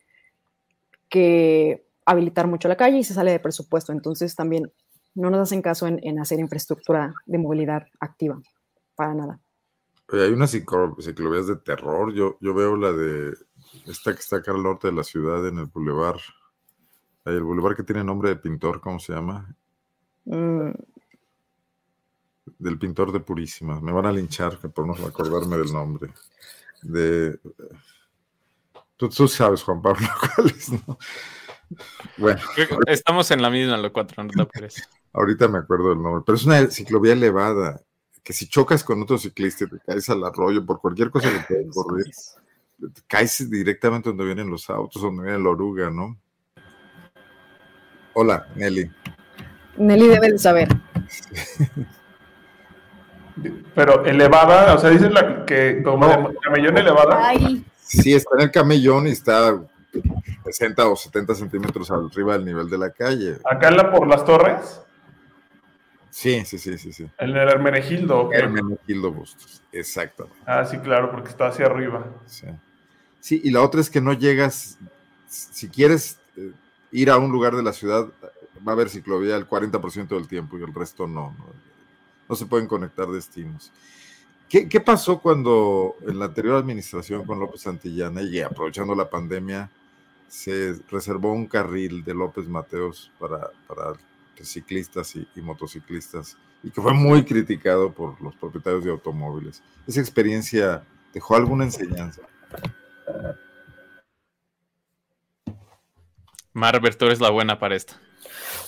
que habilitar mucho la calle y se sale de presupuesto. Entonces, también no nos hacen caso en, hacer infraestructura de movilidad activa, para nada.
hay unas ciclovías de terror. Yo, yo veo la de esta que está acá al norte de la ciudad, en el bulevar. El bulevar que tiene nombre de pintor, ¿cómo se llama? Mm. Del pintor de Purísimas. Me van a linchar por no acordarme del nombre. De. Tú, sabes, Juan Pablo, cuál es, ¿no?
Bueno. Estamos en la misma, lo cuatro, no te
Ahorita me acuerdo del nombre, pero es una ciclovía elevada, que si chocas con otro ciclista y te caes al arroyo por cualquier cosa que puede ocurrir, caes directamente donde vienen los autos, donde viene la oruga, ¿no? Hola, Nelly.
Nelly debe de saber.
Pero elevada, o sea, dices la que como camellón elevada.
Sí, está en el camellón y está 60 o 70 centímetros arriba del nivel de la calle.
¿Acá en la por las torres?
Sí, sí, sí, sí, sí.
En el Hermenegildo.
Hermenegildo Bustos, exacto.
Ah, sí, claro, porque está hacia arriba.
Sí. sí, y la otra es que no llegas, si quieres eh, ir a un lugar de la ciudad, va a haber ciclovía el 40% del tiempo y el resto no, no, se pueden conectar destinos. ¿Qué, ¿Qué, pasó cuando en la anterior administración con López Santillana y aprovechando la pandemia se reservó un carril de López Mateos para, para ciclistas y, motociclistas y que fue muy criticado por los propietarios de automóviles. ¿Esa experiencia dejó alguna enseñanza?
Marber, tú eres la buena para esto.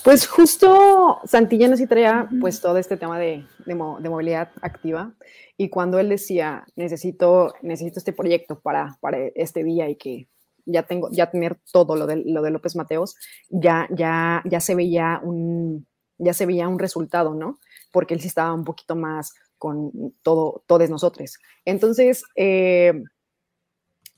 Pues justo Santillana sí traía pues todo este tema de, de, movilidad activa y cuando él decía necesito, necesito este proyecto para, para este día y que ya tengo, ya tener todo lo de, lo de López Mateos, ya, ya, ya se veía un, ya se veía un resultado, ¿no? Porque él sí estaba un poquito más con todo, todos nosotros. Entonces, eh,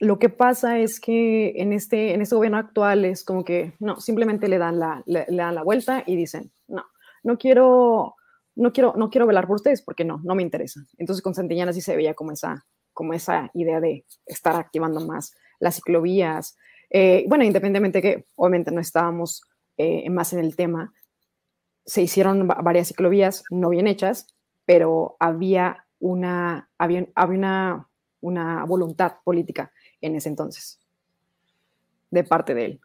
lo que pasa es que en este, en este gobierno actual es como que, no, simplemente le dan la, le, dan la vuelta y dicen, no, no quiero, no quiero, no quiero velar por ustedes porque no, no me interesa. Entonces con Santillana sí se veía como esa, como esa idea de estar activando más las ciclovías. Eh, bueno, independientemente que obviamente no estábamos eh, más en el tema, se hicieron varias ciclovías no bien hechas, pero había una, había, había una, una voluntad política en ese entonces de parte de él.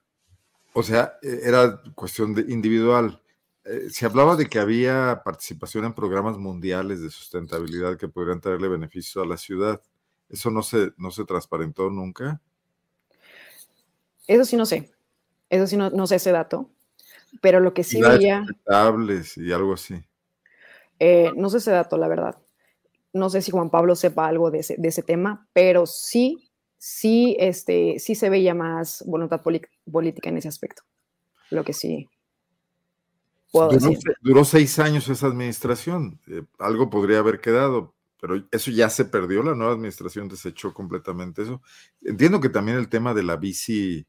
O sea, e, era cuestión de individual. Eh, se hablaba de que había participación en programas mundiales de sustentabilidad que podrían traerle beneficio a la ciudad. ¿Eso no se, no se transparentó nunca?
Eso sí no sé. Eso sí no, sé ese dato. Pero lo que sí veía.
y algo así.
Eh, no sé ese dato, la verdad. No sé si Juan Pablo sepa algo de ese, tema, pero sí, sí, este, sí se veía más voluntad política en ese aspecto. Lo que sí.
Puedo duró, decir. duró seis años esa administración. Eh, algo podría haber quedado, pero eso ya se perdió. La nueva administración desechó completamente eso. Entiendo que también el tema de la bici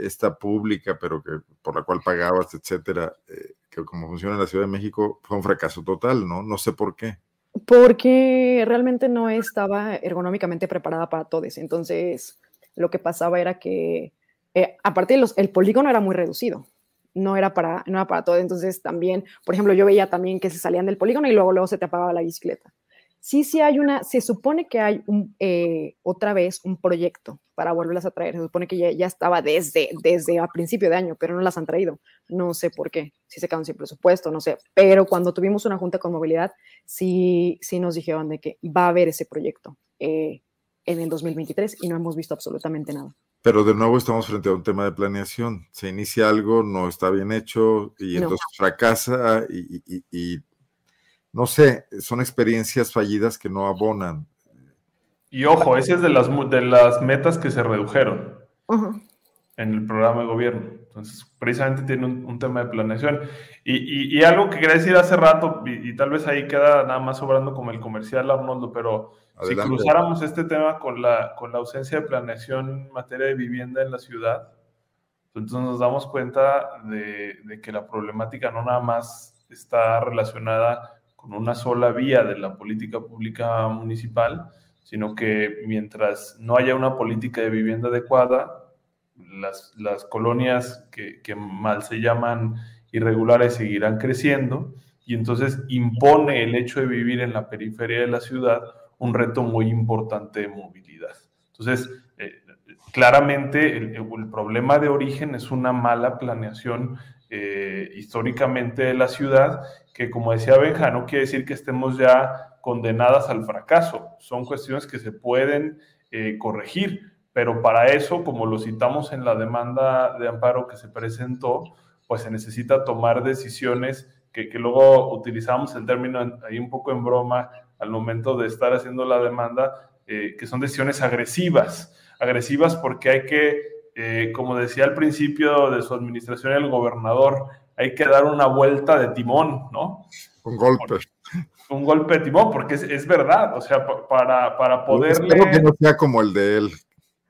esta pública, pero que por la cual pagabas, etcétera, eh, que como funciona en la Ciudad de México, fue un fracaso total, ¿no? No sé por qué.
Porque realmente no estaba ergonómicamente preparada para todos. Entonces, lo que pasaba era que, eh, aparte, los, el polígono era muy reducido. No era, para, no era para todo. Entonces, también, por ejemplo, yo veía también que se salían del polígono y luego, luego se te apagaba la bicicleta sí, sí hay una, se supone que hay un, eh, otra vez un proyecto para volverlas a traer. Se supone que ya, ya, estaba desde, desde a principio de año, pero no las han traído. No sé por qué, si se quedaron sin presupuesto, no sé. Pero cuando tuvimos una junta con movilidad, sí, sí nos dijeron de que va a haber ese proyecto eh, en el 2023 y no hemos visto absolutamente nada.
Pero de nuevo estamos frente a un tema de planeación. Se inicia algo, no está bien hecho y entonces fracasa y, y, y no sé, son experiencias fallidas que no abonan.
Y ojo, esa es de las, de las metas que se redujeron en el programa de gobierno. Entonces, precisamente tiene un, tema de planeación. Y, algo que quería decir hace rato, y, tal vez ahí queda nada más sobrando como el comercial, Arnoldo, pero si cruzáramos este tema con la, con la ausencia de planeación en materia de vivienda en la ciudad, entonces nos damos cuenta de, de que la problemática no nada más está relacionada con una sola vía de la política pública municipal, sino que mientras no haya una política de vivienda adecuada, las, las colonias que, que, mal se llaman irregulares seguirán creciendo y entonces impone el hecho de vivir en la periferia de la ciudad un reto muy importante de movilidad. Entonces, eh, claramente el, el, problema de origen es una mala planeación eh, históricamente de la ciudad, que como decía Benja, no quiere decir que estemos ya condenadas al fracaso, son cuestiones que se pueden eh, corregir pero para eso, como lo citamos en la demanda de amparo que se presentó, pues se necesita tomar decisiones que, luego utilizamos el término ahí un poco en broma al momento de estar haciendo la demanda, eh, que son decisiones agresivas. Agresivas porque hay que, eh, como decía al principio de su administración el gobernador, hay que dar una vuelta de timón, ¿no?
Un golpe.
Un golpe de timón, porque es, es verdad, o sea, para, para poderle...
Espero que no sea como el de él,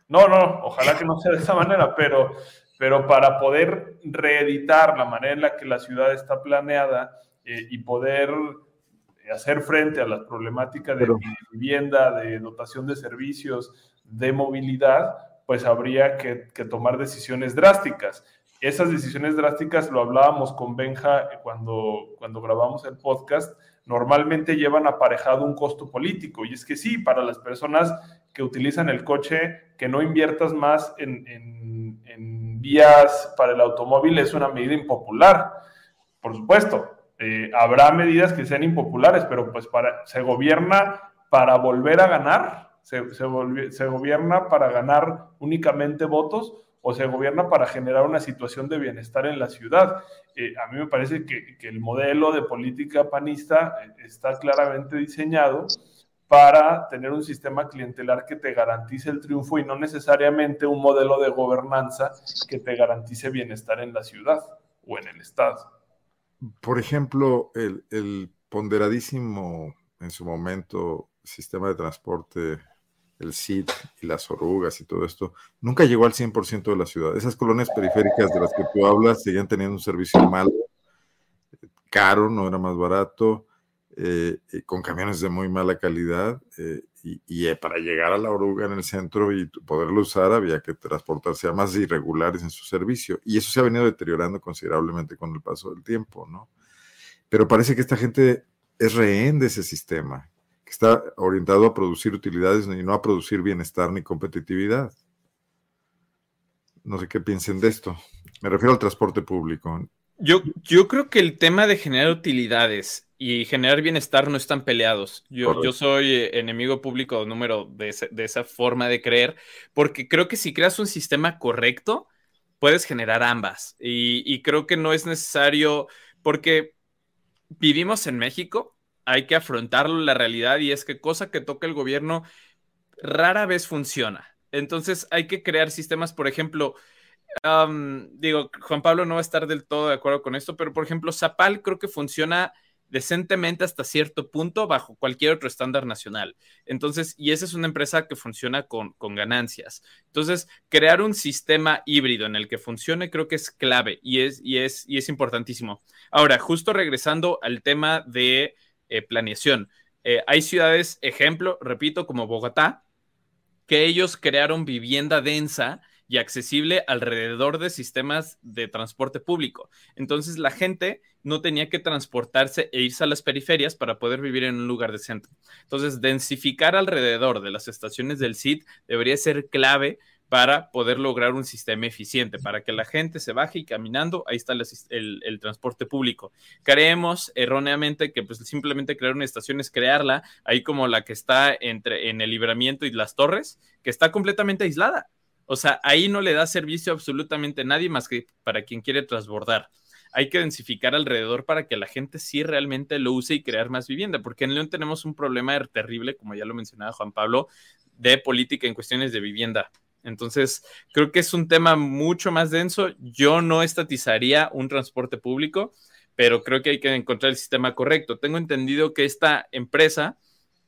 no, no, ojalá que no sea de esa manera, pero, pero para poder reeditar la manera en la que la ciudad está planeada eh, y poder hacer frente a las problemáticas de vivienda, de dotación de servicios, de movilidad, pues habría que, tomar decisiones drásticas. Esas decisiones drásticas, lo hablábamos con Benja cuando, cuando grabamos el podcast, normalmente llevan aparejado un costo político. Y es que sí, para las personas que utilizan el coche, que no inviertas más en, vías para el automóvil es una medida impopular. Por supuesto, eh, habrá medidas que sean impopulares, pero pues para, se gobierna para volver a ganar, se, se, gobierna para ganar únicamente votos o se gobierna para generar una situación de bienestar en la ciudad. Eh, a mí me parece que, que, el modelo de política panista eh, está claramente diseñado para tener un sistema clientelar que te garantice el triunfo y no necesariamente un modelo de gobernanza que te garantice bienestar en la ciudad o en el Estado.
Por ejemplo, el, ponderadísimo en su momento sistema de transporte, el CID y las orugas y todo esto, nunca llegó al 100% de la ciudad. Esas colonias periféricas de las que tú hablas seguían teniendo un servicio malo, caro, no era más barato eh, con camiones de muy mala calidad eh, y, eh, para llegar a la oruga en el centro y poderlo usar había que transportarse a más irregulares en su servicio y eso se ha venido deteriorando considerablemente con el paso del tiempo, ¿no? Pero parece que esta gente es rehén de ese sistema, está orientado a producir utilidades y no a producir bienestar ni competitividad. No sé qué piensen de esto. Me refiero al transporte público.
Yo, yo creo que el tema de generar utilidades y generar bienestar no están peleados. Yo, yo soy eh, enemigo público número de, de, esa forma de creer, porque creo que si creas un sistema correcto, puedes generar ambas. Y, y creo que no es necesario, porque vivimos en México, hay que afrontarlo la realidad y es que cosa que toca el gobierno rara vez funciona. Entonces hay que crear sistemas, por ejemplo, digo, Juan Pablo no va a estar del todo de acuerdo con esto, pero por ejemplo, Zapal creo que funciona decentemente hasta cierto punto bajo cualquier otro estándar nacional. Entonces, y esa es una empresa que funciona con, con, ganancias. Entonces, crear un sistema híbrido en el que funcione creo que es clave y es, y es, y es importantísimo. Ahora, justo regresando al tema de eh, planeación, eh, hay ciudades, ejemplo, repito, como Bogotá, que ellos crearon vivienda densa y accesible alrededor de sistemas de transporte público. Entonces la gente no tenía que transportarse e irse a las periferias para poder vivir en un lugar decente. Entonces, densificar alrededor de las estaciones del CID debería ser clave para poder lograr un sistema eficiente, para que la gente se baje y caminando, ahí está el, transporte público. Creemos erróneamente que pues simplemente crear una estación es crearla, ahí como la que está entre en el libramiento y las torres, que está completamente aislada. O sea, ahí no le da servicio absolutamente a nadie más que para quien quiere transbordar. Hay que densificar alrededor para que la gente sí realmente lo use y crear más vivienda, porque en León tenemos un problema terrible, como ya lo mencionaba Juan Pablo, de política en cuestiones de vivienda. Entonces, creo que es un tema mucho más denso. Yo no estatizaría un transporte público, pero creo que hay que encontrar el sistema correcto. Tengo entendido que esta empresa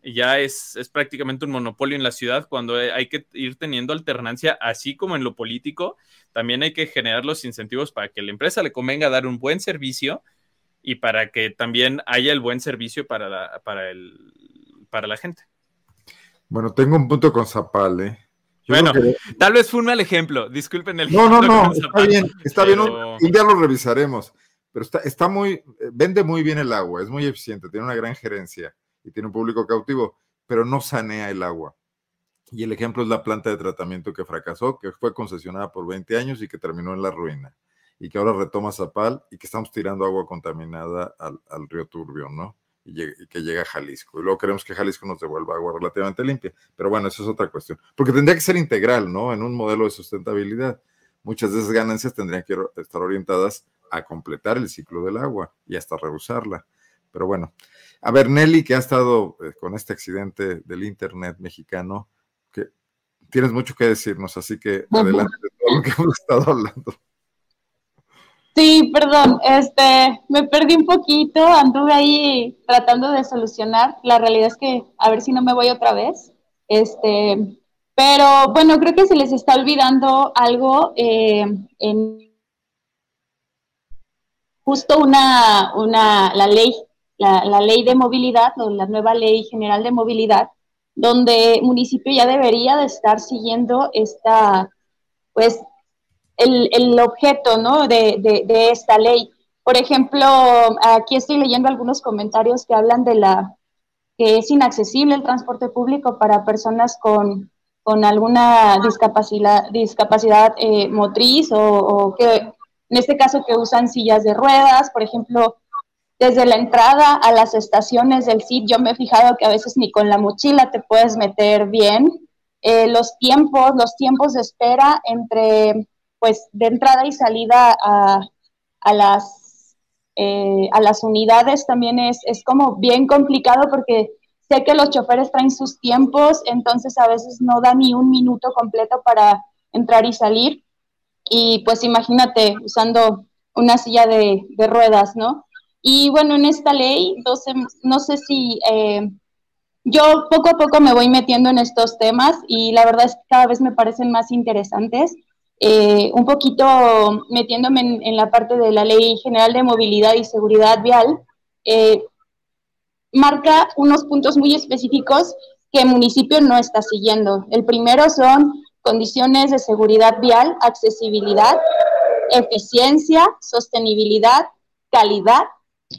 ya es, es, prácticamente un monopolio en la ciudad cuando hay que ir teniendo alternancia, así como en lo político, también hay que generar los incentivos para que la empresa le convenga dar un buen servicio y para que también haya el buen servicio para la, para el, para la gente.
Bueno, tengo un punto con Zapal, ¿eh?
Bueno, tal vez fue un mal ejemplo, disculpen el
No, no, no, está bien, está bien, un, día lo revisaremos, pero está, está muy, vende muy bien el agua, es muy eficiente, tiene una gran gerencia y tiene un público cautivo, pero no sanea el agua. Y el ejemplo es la planta de tratamiento que fracasó, que fue concesionada por 20 años y que terminó en la ruina, y que ahora retoma Zapal y que estamos tirando agua contaminada al, al río Turbio, ¿no? Y, que llega a Jalisco. Y luego queremos que Jalisco nos devuelva agua relativamente limpia. Pero bueno, eso es otra cuestión. Porque tendría que ser integral, ¿no? En un modelo de sustentabilidad. Muchas de esas ganancias tendrían que estar orientadas a completar el ciclo del agua y hasta reusarla. Pero bueno, a ver, Nelly, que ha estado eh, con este accidente del Internet mexicano, que tienes mucho que decirnos, así que adelante de todo lo que hemos estado hablando.
Sí, perdón, este, me perdí un poquito, anduve ahí tratando de solucionar. La realidad es que a ver si no me voy otra vez. Este, pero bueno, creo que se les está olvidando algo eh, en justo una, una la ley, la, ley de movilidad, la nueva ley general de movilidad, donde el municipio ya debería de estar siguiendo esta, pues, el, objeto ¿no? de, de, esta ley. Por ejemplo, aquí estoy leyendo algunos comentarios que hablan de la que es inaccesible el transporte público para personas con, con alguna discapacidad, discapacidad eh, motriz o, o, que en este caso que usan sillas de ruedas, por ejemplo, desde la entrada a las estaciones del CID, yo me he fijado que a veces ni con la mochila te puedes meter bien. Eh, los tiempos, los tiempos de espera entre pues de entrada y salida a, las, eh, a las unidades también es, como bien complicado porque sé que los choferes traen sus tiempos, entonces a veces no da ni un minuto completo para entrar y salir. Y pues imagínate usando una silla de, ruedas, ¿no? Y bueno, en esta ley, no sé si eh, yo poco a poco me voy metiendo en estos temas y la verdad es que cada vez me parecen más interesantes. Eh, un poquito metiéndome en, la parte de la Ley General de Movilidad y Seguridad Vial, eh, marca unos puntos muy específicos que el municipio no está siguiendo. El primero son condiciones de seguridad vial, accesibilidad, eficiencia, sostenibilidad, calidad,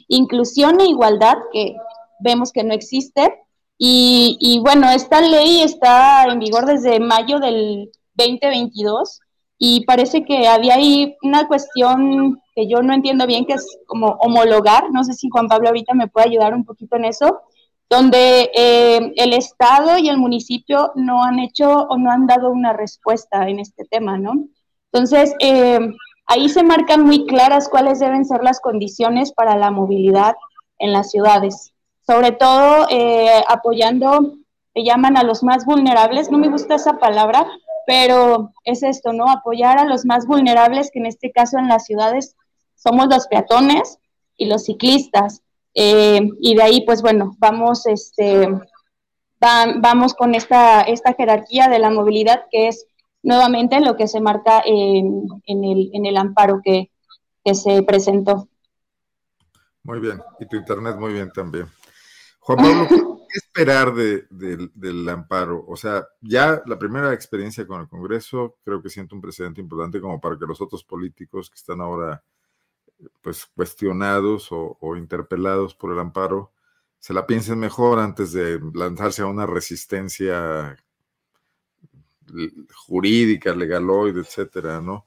inclusión e igualdad, que vemos que no existe. Y, y bueno, esta ley está en vigor desde mayo del 2022 y parece que había ahí una cuestión que yo no entiendo bien, que es como homologar, no sé si Juan Pablo ahorita me puede ayudar un poquito en eso, donde eh, el Estado y el municipio no han hecho o no han dado una respuesta en este tema, ¿no? Entonces, eh, ahí se marcan muy claras cuáles deben ser las condiciones para la movilidad en las ciudades, sobre todo eh, apoyando, se llaman a los más vulnerables, no me gusta esa palabra, pero es esto, ¿no? Apoyar a los más vulnerables, que en este caso en las ciudades somos los peatones y los ciclistas. Eh, y de ahí, pues bueno, vamos, este, vamos con esta, esta jerarquía de la movilidad, que es nuevamente lo que se marca en, el, en el amparo que, que se presentó.
Muy bien, y tu internet muy bien también. Juan Pablo, ¿Qué esperar del amparo? O sea, ya la primera experiencia con el Congreso creo que siento un precedente importante como para que los otros políticos que están ahora pues cuestionados o, interpelados por el amparo se la piensen mejor antes de lanzarse a una resistencia jurídica, legaloide, etcétera, ¿no?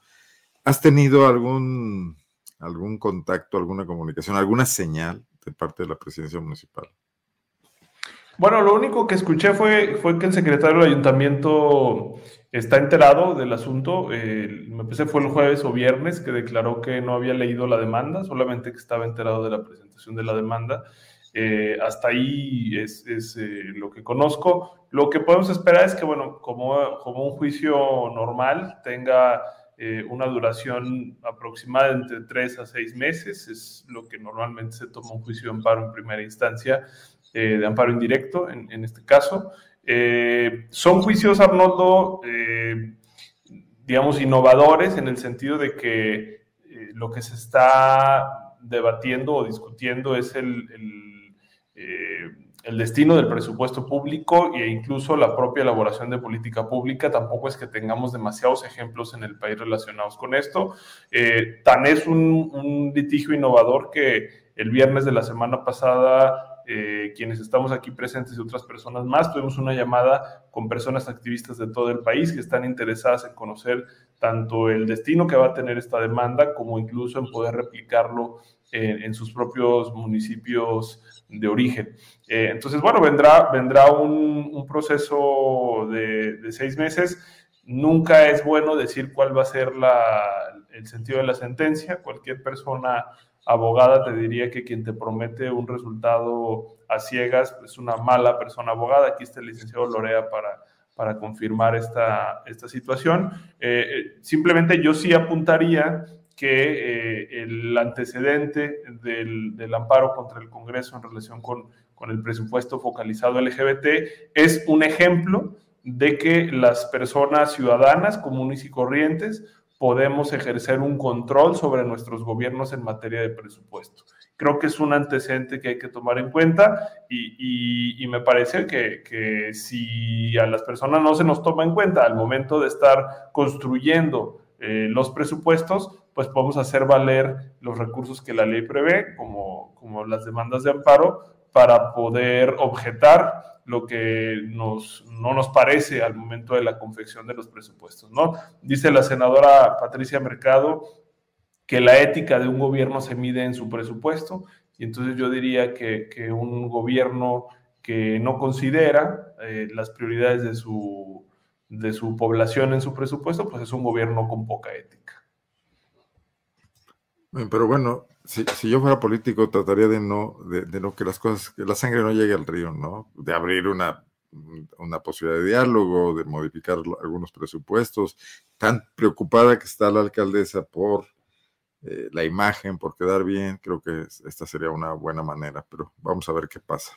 ¿Has tenido algún, algún contacto, alguna comunicación, alguna señal de parte de la presidencia municipal?
Bueno, lo único que escuché fue, fue que el secretario del ayuntamiento está enterado del asunto. me parece fue el jueves o viernes que declaró que no había leído la demanda, solamente que estaba enterado de la presentación de la demanda. Eh, hasta ahí es, lo que conozco. Lo que podemos esperar es que, bueno, como, como un juicio normal tenga una duración aproximada entre tres a seis meses, es lo que normalmente se toma un juicio de amparo en primera instancia, de amparo indirecto en, este caso. son juicios, Arnoldo, digamos, innovadores en el sentido de que eh, lo que se está debatiendo o discutiendo es el, eh, el, destino del presupuesto público e incluso la propia elaboración de política pública. Tampoco es que tengamos demasiados ejemplos en el país relacionados con esto. Eh, tan es un litigio innovador que el viernes de la semana pasada eh, quienes estamos aquí presentes y otras personas más, tuvimos una llamada con personas activistas de todo el país que están interesadas en conocer tanto el destino que va a tener esta demanda como incluso en poder replicarlo en, sus propios municipios de origen. Eh, entonces, bueno, vendrá, vendrá un, proceso de, seis meses. Nunca es bueno decir cuál va a ser el sentido de la sentencia. Cualquier persona abogada te diría que quien te promete un resultado a ciegas es una mala persona abogada. Aquí está el licenciado Lorea para, para confirmar esta, esta situación. Eh, eh, simplemente yo sí apuntaría que eh, el antecedente del, del, amparo contra el Congreso en relación con, con el presupuesto focalizado LGBT es un ejemplo de que las personas ciudadanas comunes y corrientes podemos ejercer un control sobre nuestros gobiernos en materia de presupuesto. Creo que es un antecedente que hay que tomar en cuenta y, me parece que, si a las personas no se nos toma en cuenta al momento de estar construyendo eh, los presupuestos, pues podemos hacer valer los recursos que la ley prevé, como, como las demandas de amparo, para poder objetar lo que nos, no nos parece al momento de la confección de los presupuestos, ¿no? Dice la senadora Patricia Mercado que la ética de un gobierno se mide en su presupuesto, y entonces yo diría que, que un gobierno que no considera eh, las prioridades de su, de su población en su presupuesto, pues es un gobierno con poca ética.
Pero bueno, si, yo fuera político, trataría de no, de, no que las cosas, que la sangre no llegue al río, ¿no? De abrir una, una posibilidad de diálogo, de modificar algunos presupuestos. Tan preocupada que está la alcaldesa por eh, la imagen, por quedar bien, creo que esta sería una buena manera, pero vamos a ver qué pasa.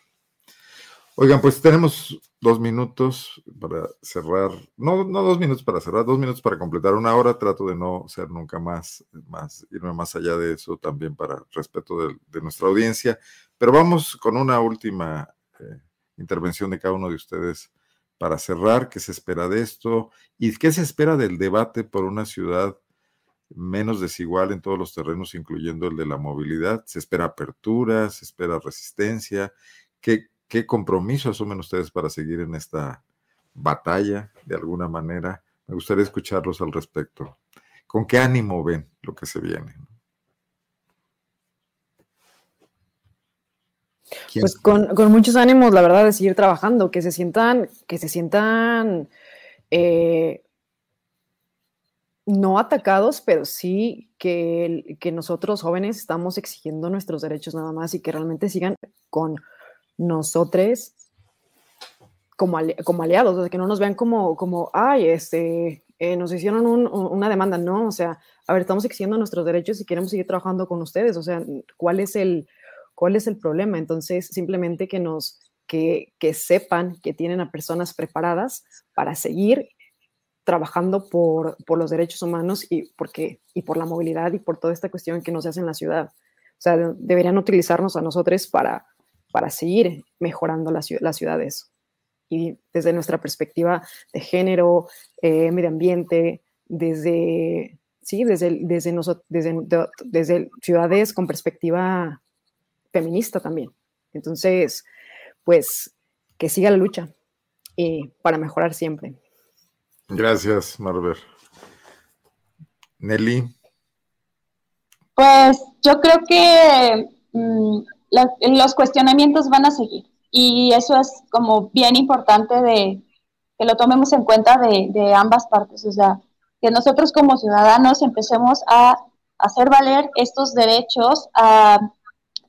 Oigan, pues tenemos dos minutos para cerrar, no, no dos minutos para cerrar, dos minutos para completar una hora. Trato de no ser nunca más, más irme más allá de eso también para respeto de, nuestra audiencia. Pero vamos con una última eh, intervención de cada uno de ustedes para cerrar. ¿Qué se espera de esto? ¿Y qué se espera del debate por una ciudad menos desigual en todos los terrenos, incluyendo el de la movilidad? ¿Se espera apertura? ¿Se espera resistencia? ¿Qué, ¿Qué compromiso asumen ustedes para seguir en esta batalla de alguna manera? Me gustaría escucharlos al respecto. ¿Con qué ánimo ven lo que se viene?
Pues con, muchos ánimos, la verdad, de seguir trabajando, que se sientan, que se sientan eh, no atacados, pero sí que, que nosotros jóvenes estamos exigiendo nuestros derechos nada más y que realmente sigan con nosotros como, como aliados, o sea, que no nos vean como, como ay, este, eh, nos hicieron una demanda, no, o sea, a ver, estamos exigiendo nuestros derechos y queremos seguir trabajando con ustedes, o sea, ¿cuál es el, cuál es el problema? Entonces, simplemente que nos, que, que sepan que tienen a personas preparadas para seguir trabajando por, por, los derechos humanos y, porque, y por la movilidad y por toda esta cuestión que nos hace en la ciudad. O sea, deberían utilizarnos a nosotros para, para seguir mejorando las, ciudades. Y desde nuestra perspectiva de género, eh, medio ambiente, desde, sí, desde, desde, nosotros, desde, desde ciudades con perspectiva feminista también. Entonces, pues que siga la lucha y para mejorar siempre.
Gracias, Marver. Nelly.
Pues yo creo que mm, los cuestionamientos van a seguir. Y eso es como bien importante de que lo tomemos en cuenta de, ambas partes. O sea, que nosotros como ciudadanos empecemos a hacer valer estos derechos,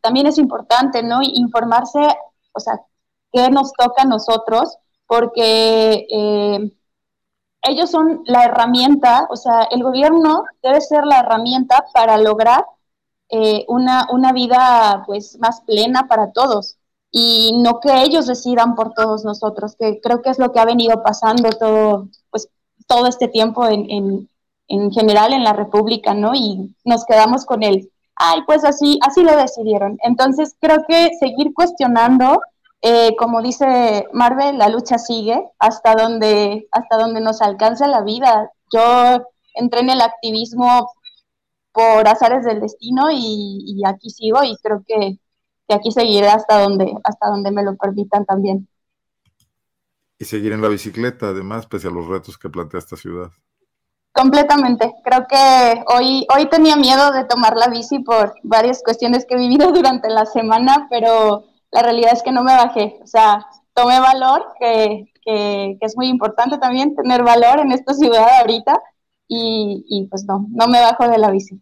también es importante, ¿no? Informarse, o sea, qué nos toca a nosotros, porque eh, ellos son la herramienta, o sea, el gobierno debe ser la herramienta para lograr eh, una, una vida pues más plena para todos y no que ellos decidan por todos nosotros, que creo que es lo que ha venido pasando todo, pues, todo este tiempo en, en, en general en la República, ¿no? Y nos quedamos con él. Ay, pues así, así lo decidieron. Entonces creo que seguir cuestionando, eh, como dice Marvel, la lucha sigue hasta donde, hasta donde nos alcanza la vida. Yo entré en el activismo por azares del destino y, y aquí sigo y creo que y aquí seguiré hasta donde, hasta donde me lo permitan también.
Y seguir en la bicicleta, además, pese a los retos que plantea esta ciudad.
Completamente. Creo que hoy, hoy tenía miedo de tomar la bici por varias cuestiones que he vivido durante la semana, pero la realidad es que no me bajé. O sea, tomé valor, que, que, que es muy importante también tener valor en esta ciudad ahorita, y, y, pues no, no me bajo de la bici.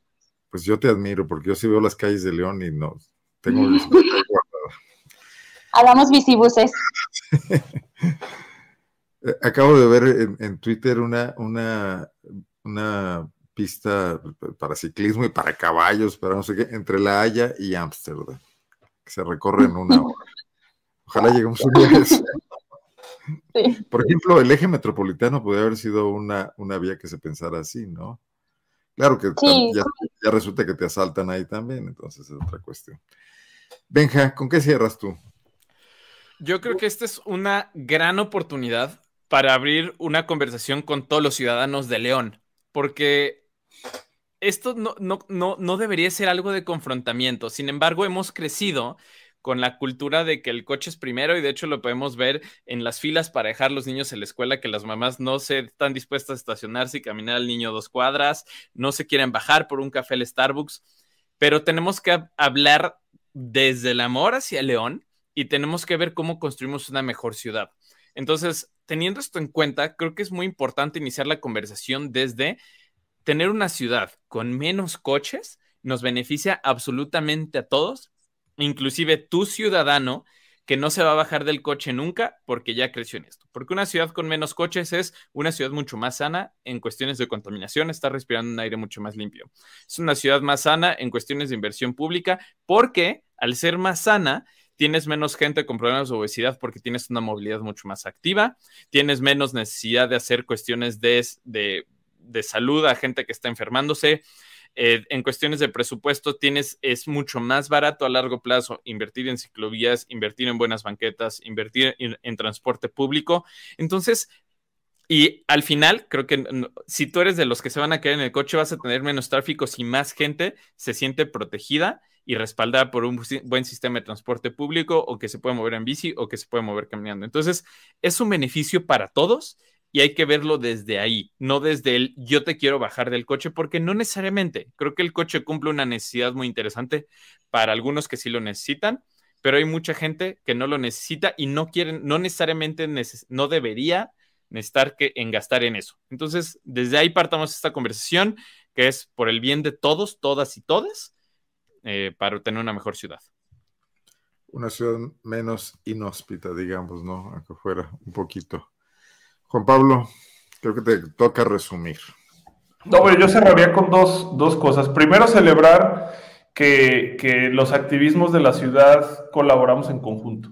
Pues yo te admiro, porque yo sí veo las calles de León y no, tengo
Hagamos bicibuses.
Acabo de ver en, Twitter una, una, una pista para ciclismo y para caballos, para no sé qué, entre La Haya y Ámsterdam, que se recorre en una hora. Ojalá lleguemos un día sí. Por ejemplo, el eje metropolitano podría haber sido una, una vía que se pensara así, ¿no? Claro que ya, ya, resulta que te asaltan ahí también, entonces es otra cuestión. Benja, ¿con qué cierras tú?
Yo creo que esta es una gran oportunidad para abrir una conversación con todos los ciudadanos de León, porque esto no, no, no, no debería ser algo de confrontamiento. Sin embargo, hemos crecido con la cultura de que el coche es primero y de hecho lo podemos ver en las filas para dejar los niños en la escuela, que las mamás no se están dispuestas a estacionarse y caminar al niño dos cuadras, no se quieren bajar por un café al Starbucks, pero tenemos que hablar desde el amor hacia León y tenemos que ver cómo construimos una mejor ciudad. Entonces, teniendo esto en cuenta, creo que es muy importante iniciar la conversación desde tener una ciudad con menos coches nos beneficia absolutamente a todos, inclusive tu ciudadano que no se va a bajar del coche nunca porque ya creció en esto. Porque una ciudad con menos coches es una ciudad mucho más sana en cuestiones de contaminación, está respirando un aire mucho más limpio. Es una ciudad más sana en cuestiones de inversión pública porque al ser más sana, tienes menos gente con problemas de obesidad porque tienes una movilidad mucho más activa, tienes menos necesidad de hacer cuestiones de, de, de salud a gente que está enfermándose, eh, en cuestiones de presupuesto tienes, es mucho más barato a largo plazo invertir en ciclovías, invertir en buenas banquetas, invertir en, transporte público. Entonces, y al final, creo que si tú eres de los que se van a quedar en el coche, vas a tener menos tráfico si más gente se siente protegida y respaldada por un buen sistema de transporte público o que se puede mover en bici o que se puede mover caminando. Entonces, es un beneficio para todos y hay que verlo desde ahí, no desde el yo te quiero bajar del coche, porque no necesariamente. Creo que el coche cumple una necesidad muy interesante para algunos que sí lo necesitan, pero hay mucha gente que no lo necesita y no quieren, no necesariamente no debería necesitar que en gastar en eso. Entonces, desde ahí partamos esta conversación, que es por el bien de todos, todas y todes, eh, para tener una mejor ciudad.
Una ciudad menos inhóspita, digamos, ¿no? Acá fuera, un poquito. Juan Pablo, creo que te toca resumir.
No, yo cerraría con dos, dos cosas. Primero, celebrar que, que, los activismos de la ciudad colaboramos en conjunto.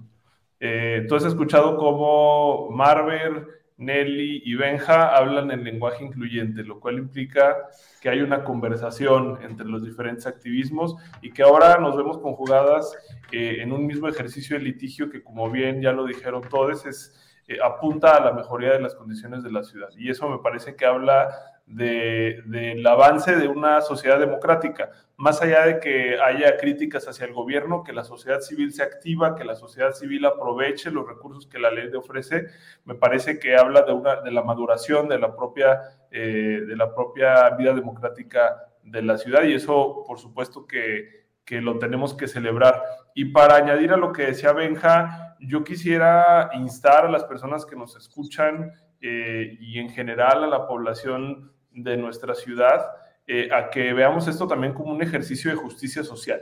Eh, tú escuchado cómo Marver, Nelly y Benja hablan en lenguaje incluyente, lo cual implica que hay una conversación entre los diferentes activismos y que ahora nos vemos conjugadas eh, en un mismo ejercicio de litigio que, como bien ya lo dijeron todos, es eh, apunta a la mejoría de las condiciones de la ciudad. Y eso me parece que habla del avance de una sociedad democrática, más allá de que haya críticas hacia el gobierno, que la sociedad civil se activa, que la sociedad civil aproveche los recursos que la ley le ofrece, me parece que habla de, una, de la maduración de la, propia, eh, de la propia vida democrática de la ciudad y eso, por supuesto, que, que lo tenemos que celebrar. Y para añadir a lo que decía Benja, yo quisiera instar a las personas que nos escuchan eh, y en general a la población de nuestra ciudad eh, a que veamos esto también como un ejercicio de justicia social.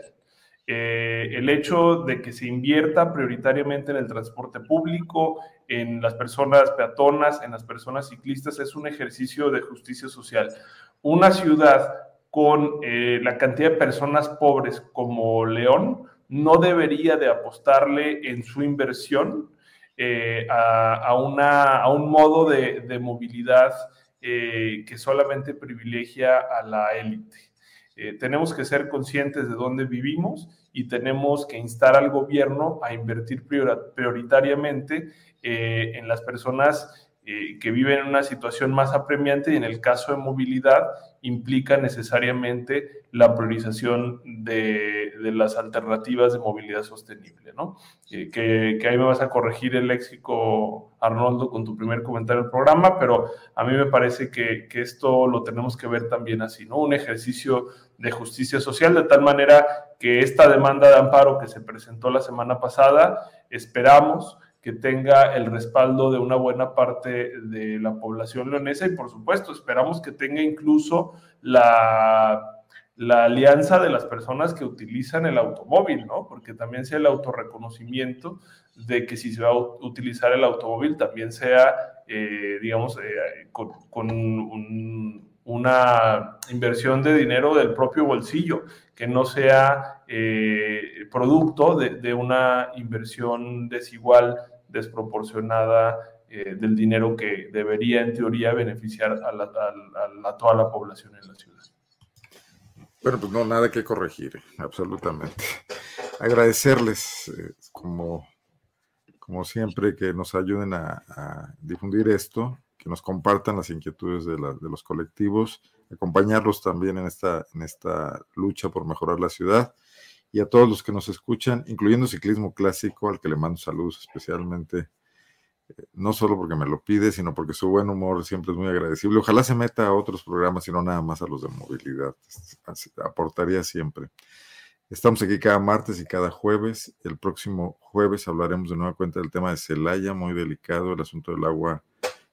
Eh, el hecho de que se invierta prioritariamente en el transporte público, en las personas peatonas, en las personas ciclistas, es un ejercicio de justicia social. Una ciudad con eh, la cantidad de personas pobres como León no debería de apostarle en su inversión eh, a, un modo de, movilidad que solamente privilegia a la élite. tenemos que ser conscientes de dónde vivimos y tenemos que instar al gobierno a invertir prioritariamente eh, en las personas eh, que viven en una situación más apremiante y en el caso de movilidad implica necesariamente la priorización de, las alternativas de movilidad sostenible, ¿no? Eh, que, ahí me vas a corregir el léxico, Arnoldo, con tu primer comentario del programa, pero a mí me parece que, que esto lo tenemos que ver también así, ¿no? Un ejercicio de justicia social, de tal manera que esta demanda de amparo que se presentó la semana pasada, esperamos tenga el respaldo de una buena parte de la población leonesa y por supuesto esperamos que tenga incluso la, la alianza de las personas que utilizan el automóvil, ¿no? Porque también sea el autorreconocimiento de que si se va a utilizar el automóvil también sea, eh, digamos, eh, con, una inversión de dinero del propio bolsillo, que no sea eh, producto de, una inversión desigual, desproporcionada eh, del dinero que debería en teoría beneficiar a, toda la población en la ciudad.
Bueno, pues no, nada que corregir, absolutamente. Agradecerles, eh, como, como siempre, que nos ayuden a, difundir esto, que nos compartan las inquietudes de, de los colectivos acompañarlos también en esta, en esta lucha por mejorar la ciudad y a todos los que nos escuchan, incluyendo Ciclismo Clásico, al que le mando saludos especialmente, eh, no solo porque me lo pide, sino porque su buen humor siempre es muy agradecible. Ojalá se meta a otros programas y no nada más a los de movilidad, aportaría siempre. Estamos aquí cada martes y cada jueves. El próximo jueves hablaremos de nueva cuenta del tema de Celaya, muy delicado, el asunto del agua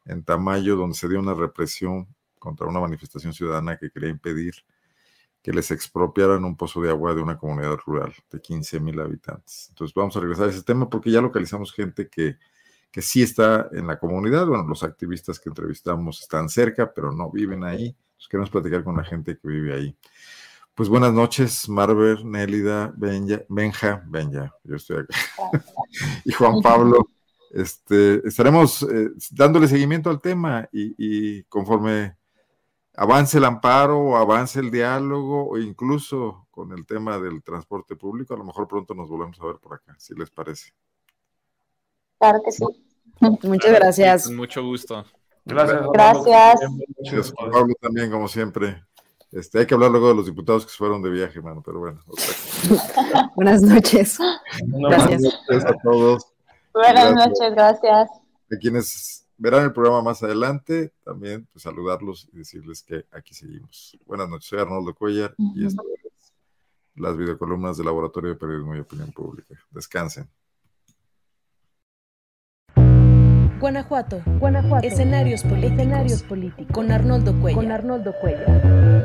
en Tamayo, donde se dio una represión contra una manifestación ciudadana que quería impedir que les expropiaran un pozo de agua de una comunidad rural de 15 mil habitantes. Entonces vamos a regresar a ese tema porque ya localizamos gente que, que sí está en la comunidad. Bueno, los activistas que entrevistamos están cerca, pero no viven ahí. Entonces queremos platicar con la gente que vive ahí. Pues buenas noches, Marver, Nélida, Benja, Benja, Benja, yo estoy acá, y Juan Pablo. Este, estaremos eh, dándole seguimiento al tema y, y conforme avance el amparo o avance el diálogo o incluso con el tema del transporte público, a lo mejor pronto nos volvemos a ver por acá, si les parece.
Claro que sí.
Muchas gracias.
Con mucho gusto.
Gracias.
Gracias.
Pablo también, como siempre. Este, hay que hablar luego de los diputados que se fueron de viaje, mano, pero bueno.
Buenas noches.
Gracias. a todos.
Buenas noches, gracias.
De quienes verán el programa más adelante. También pues, saludarlos y decirles que aquí seguimos. Buenas noches, soy Arnoldo Cuellar y esto es las videocolumnas del Laboratorio de Periodismo y Opinión Pública. Descansen.
Guanajuato, Guanajuato. Escenarios, políticos. Escenarios políticos. Con Arnoldo Cuellar. Con Arnoldo Cuellar.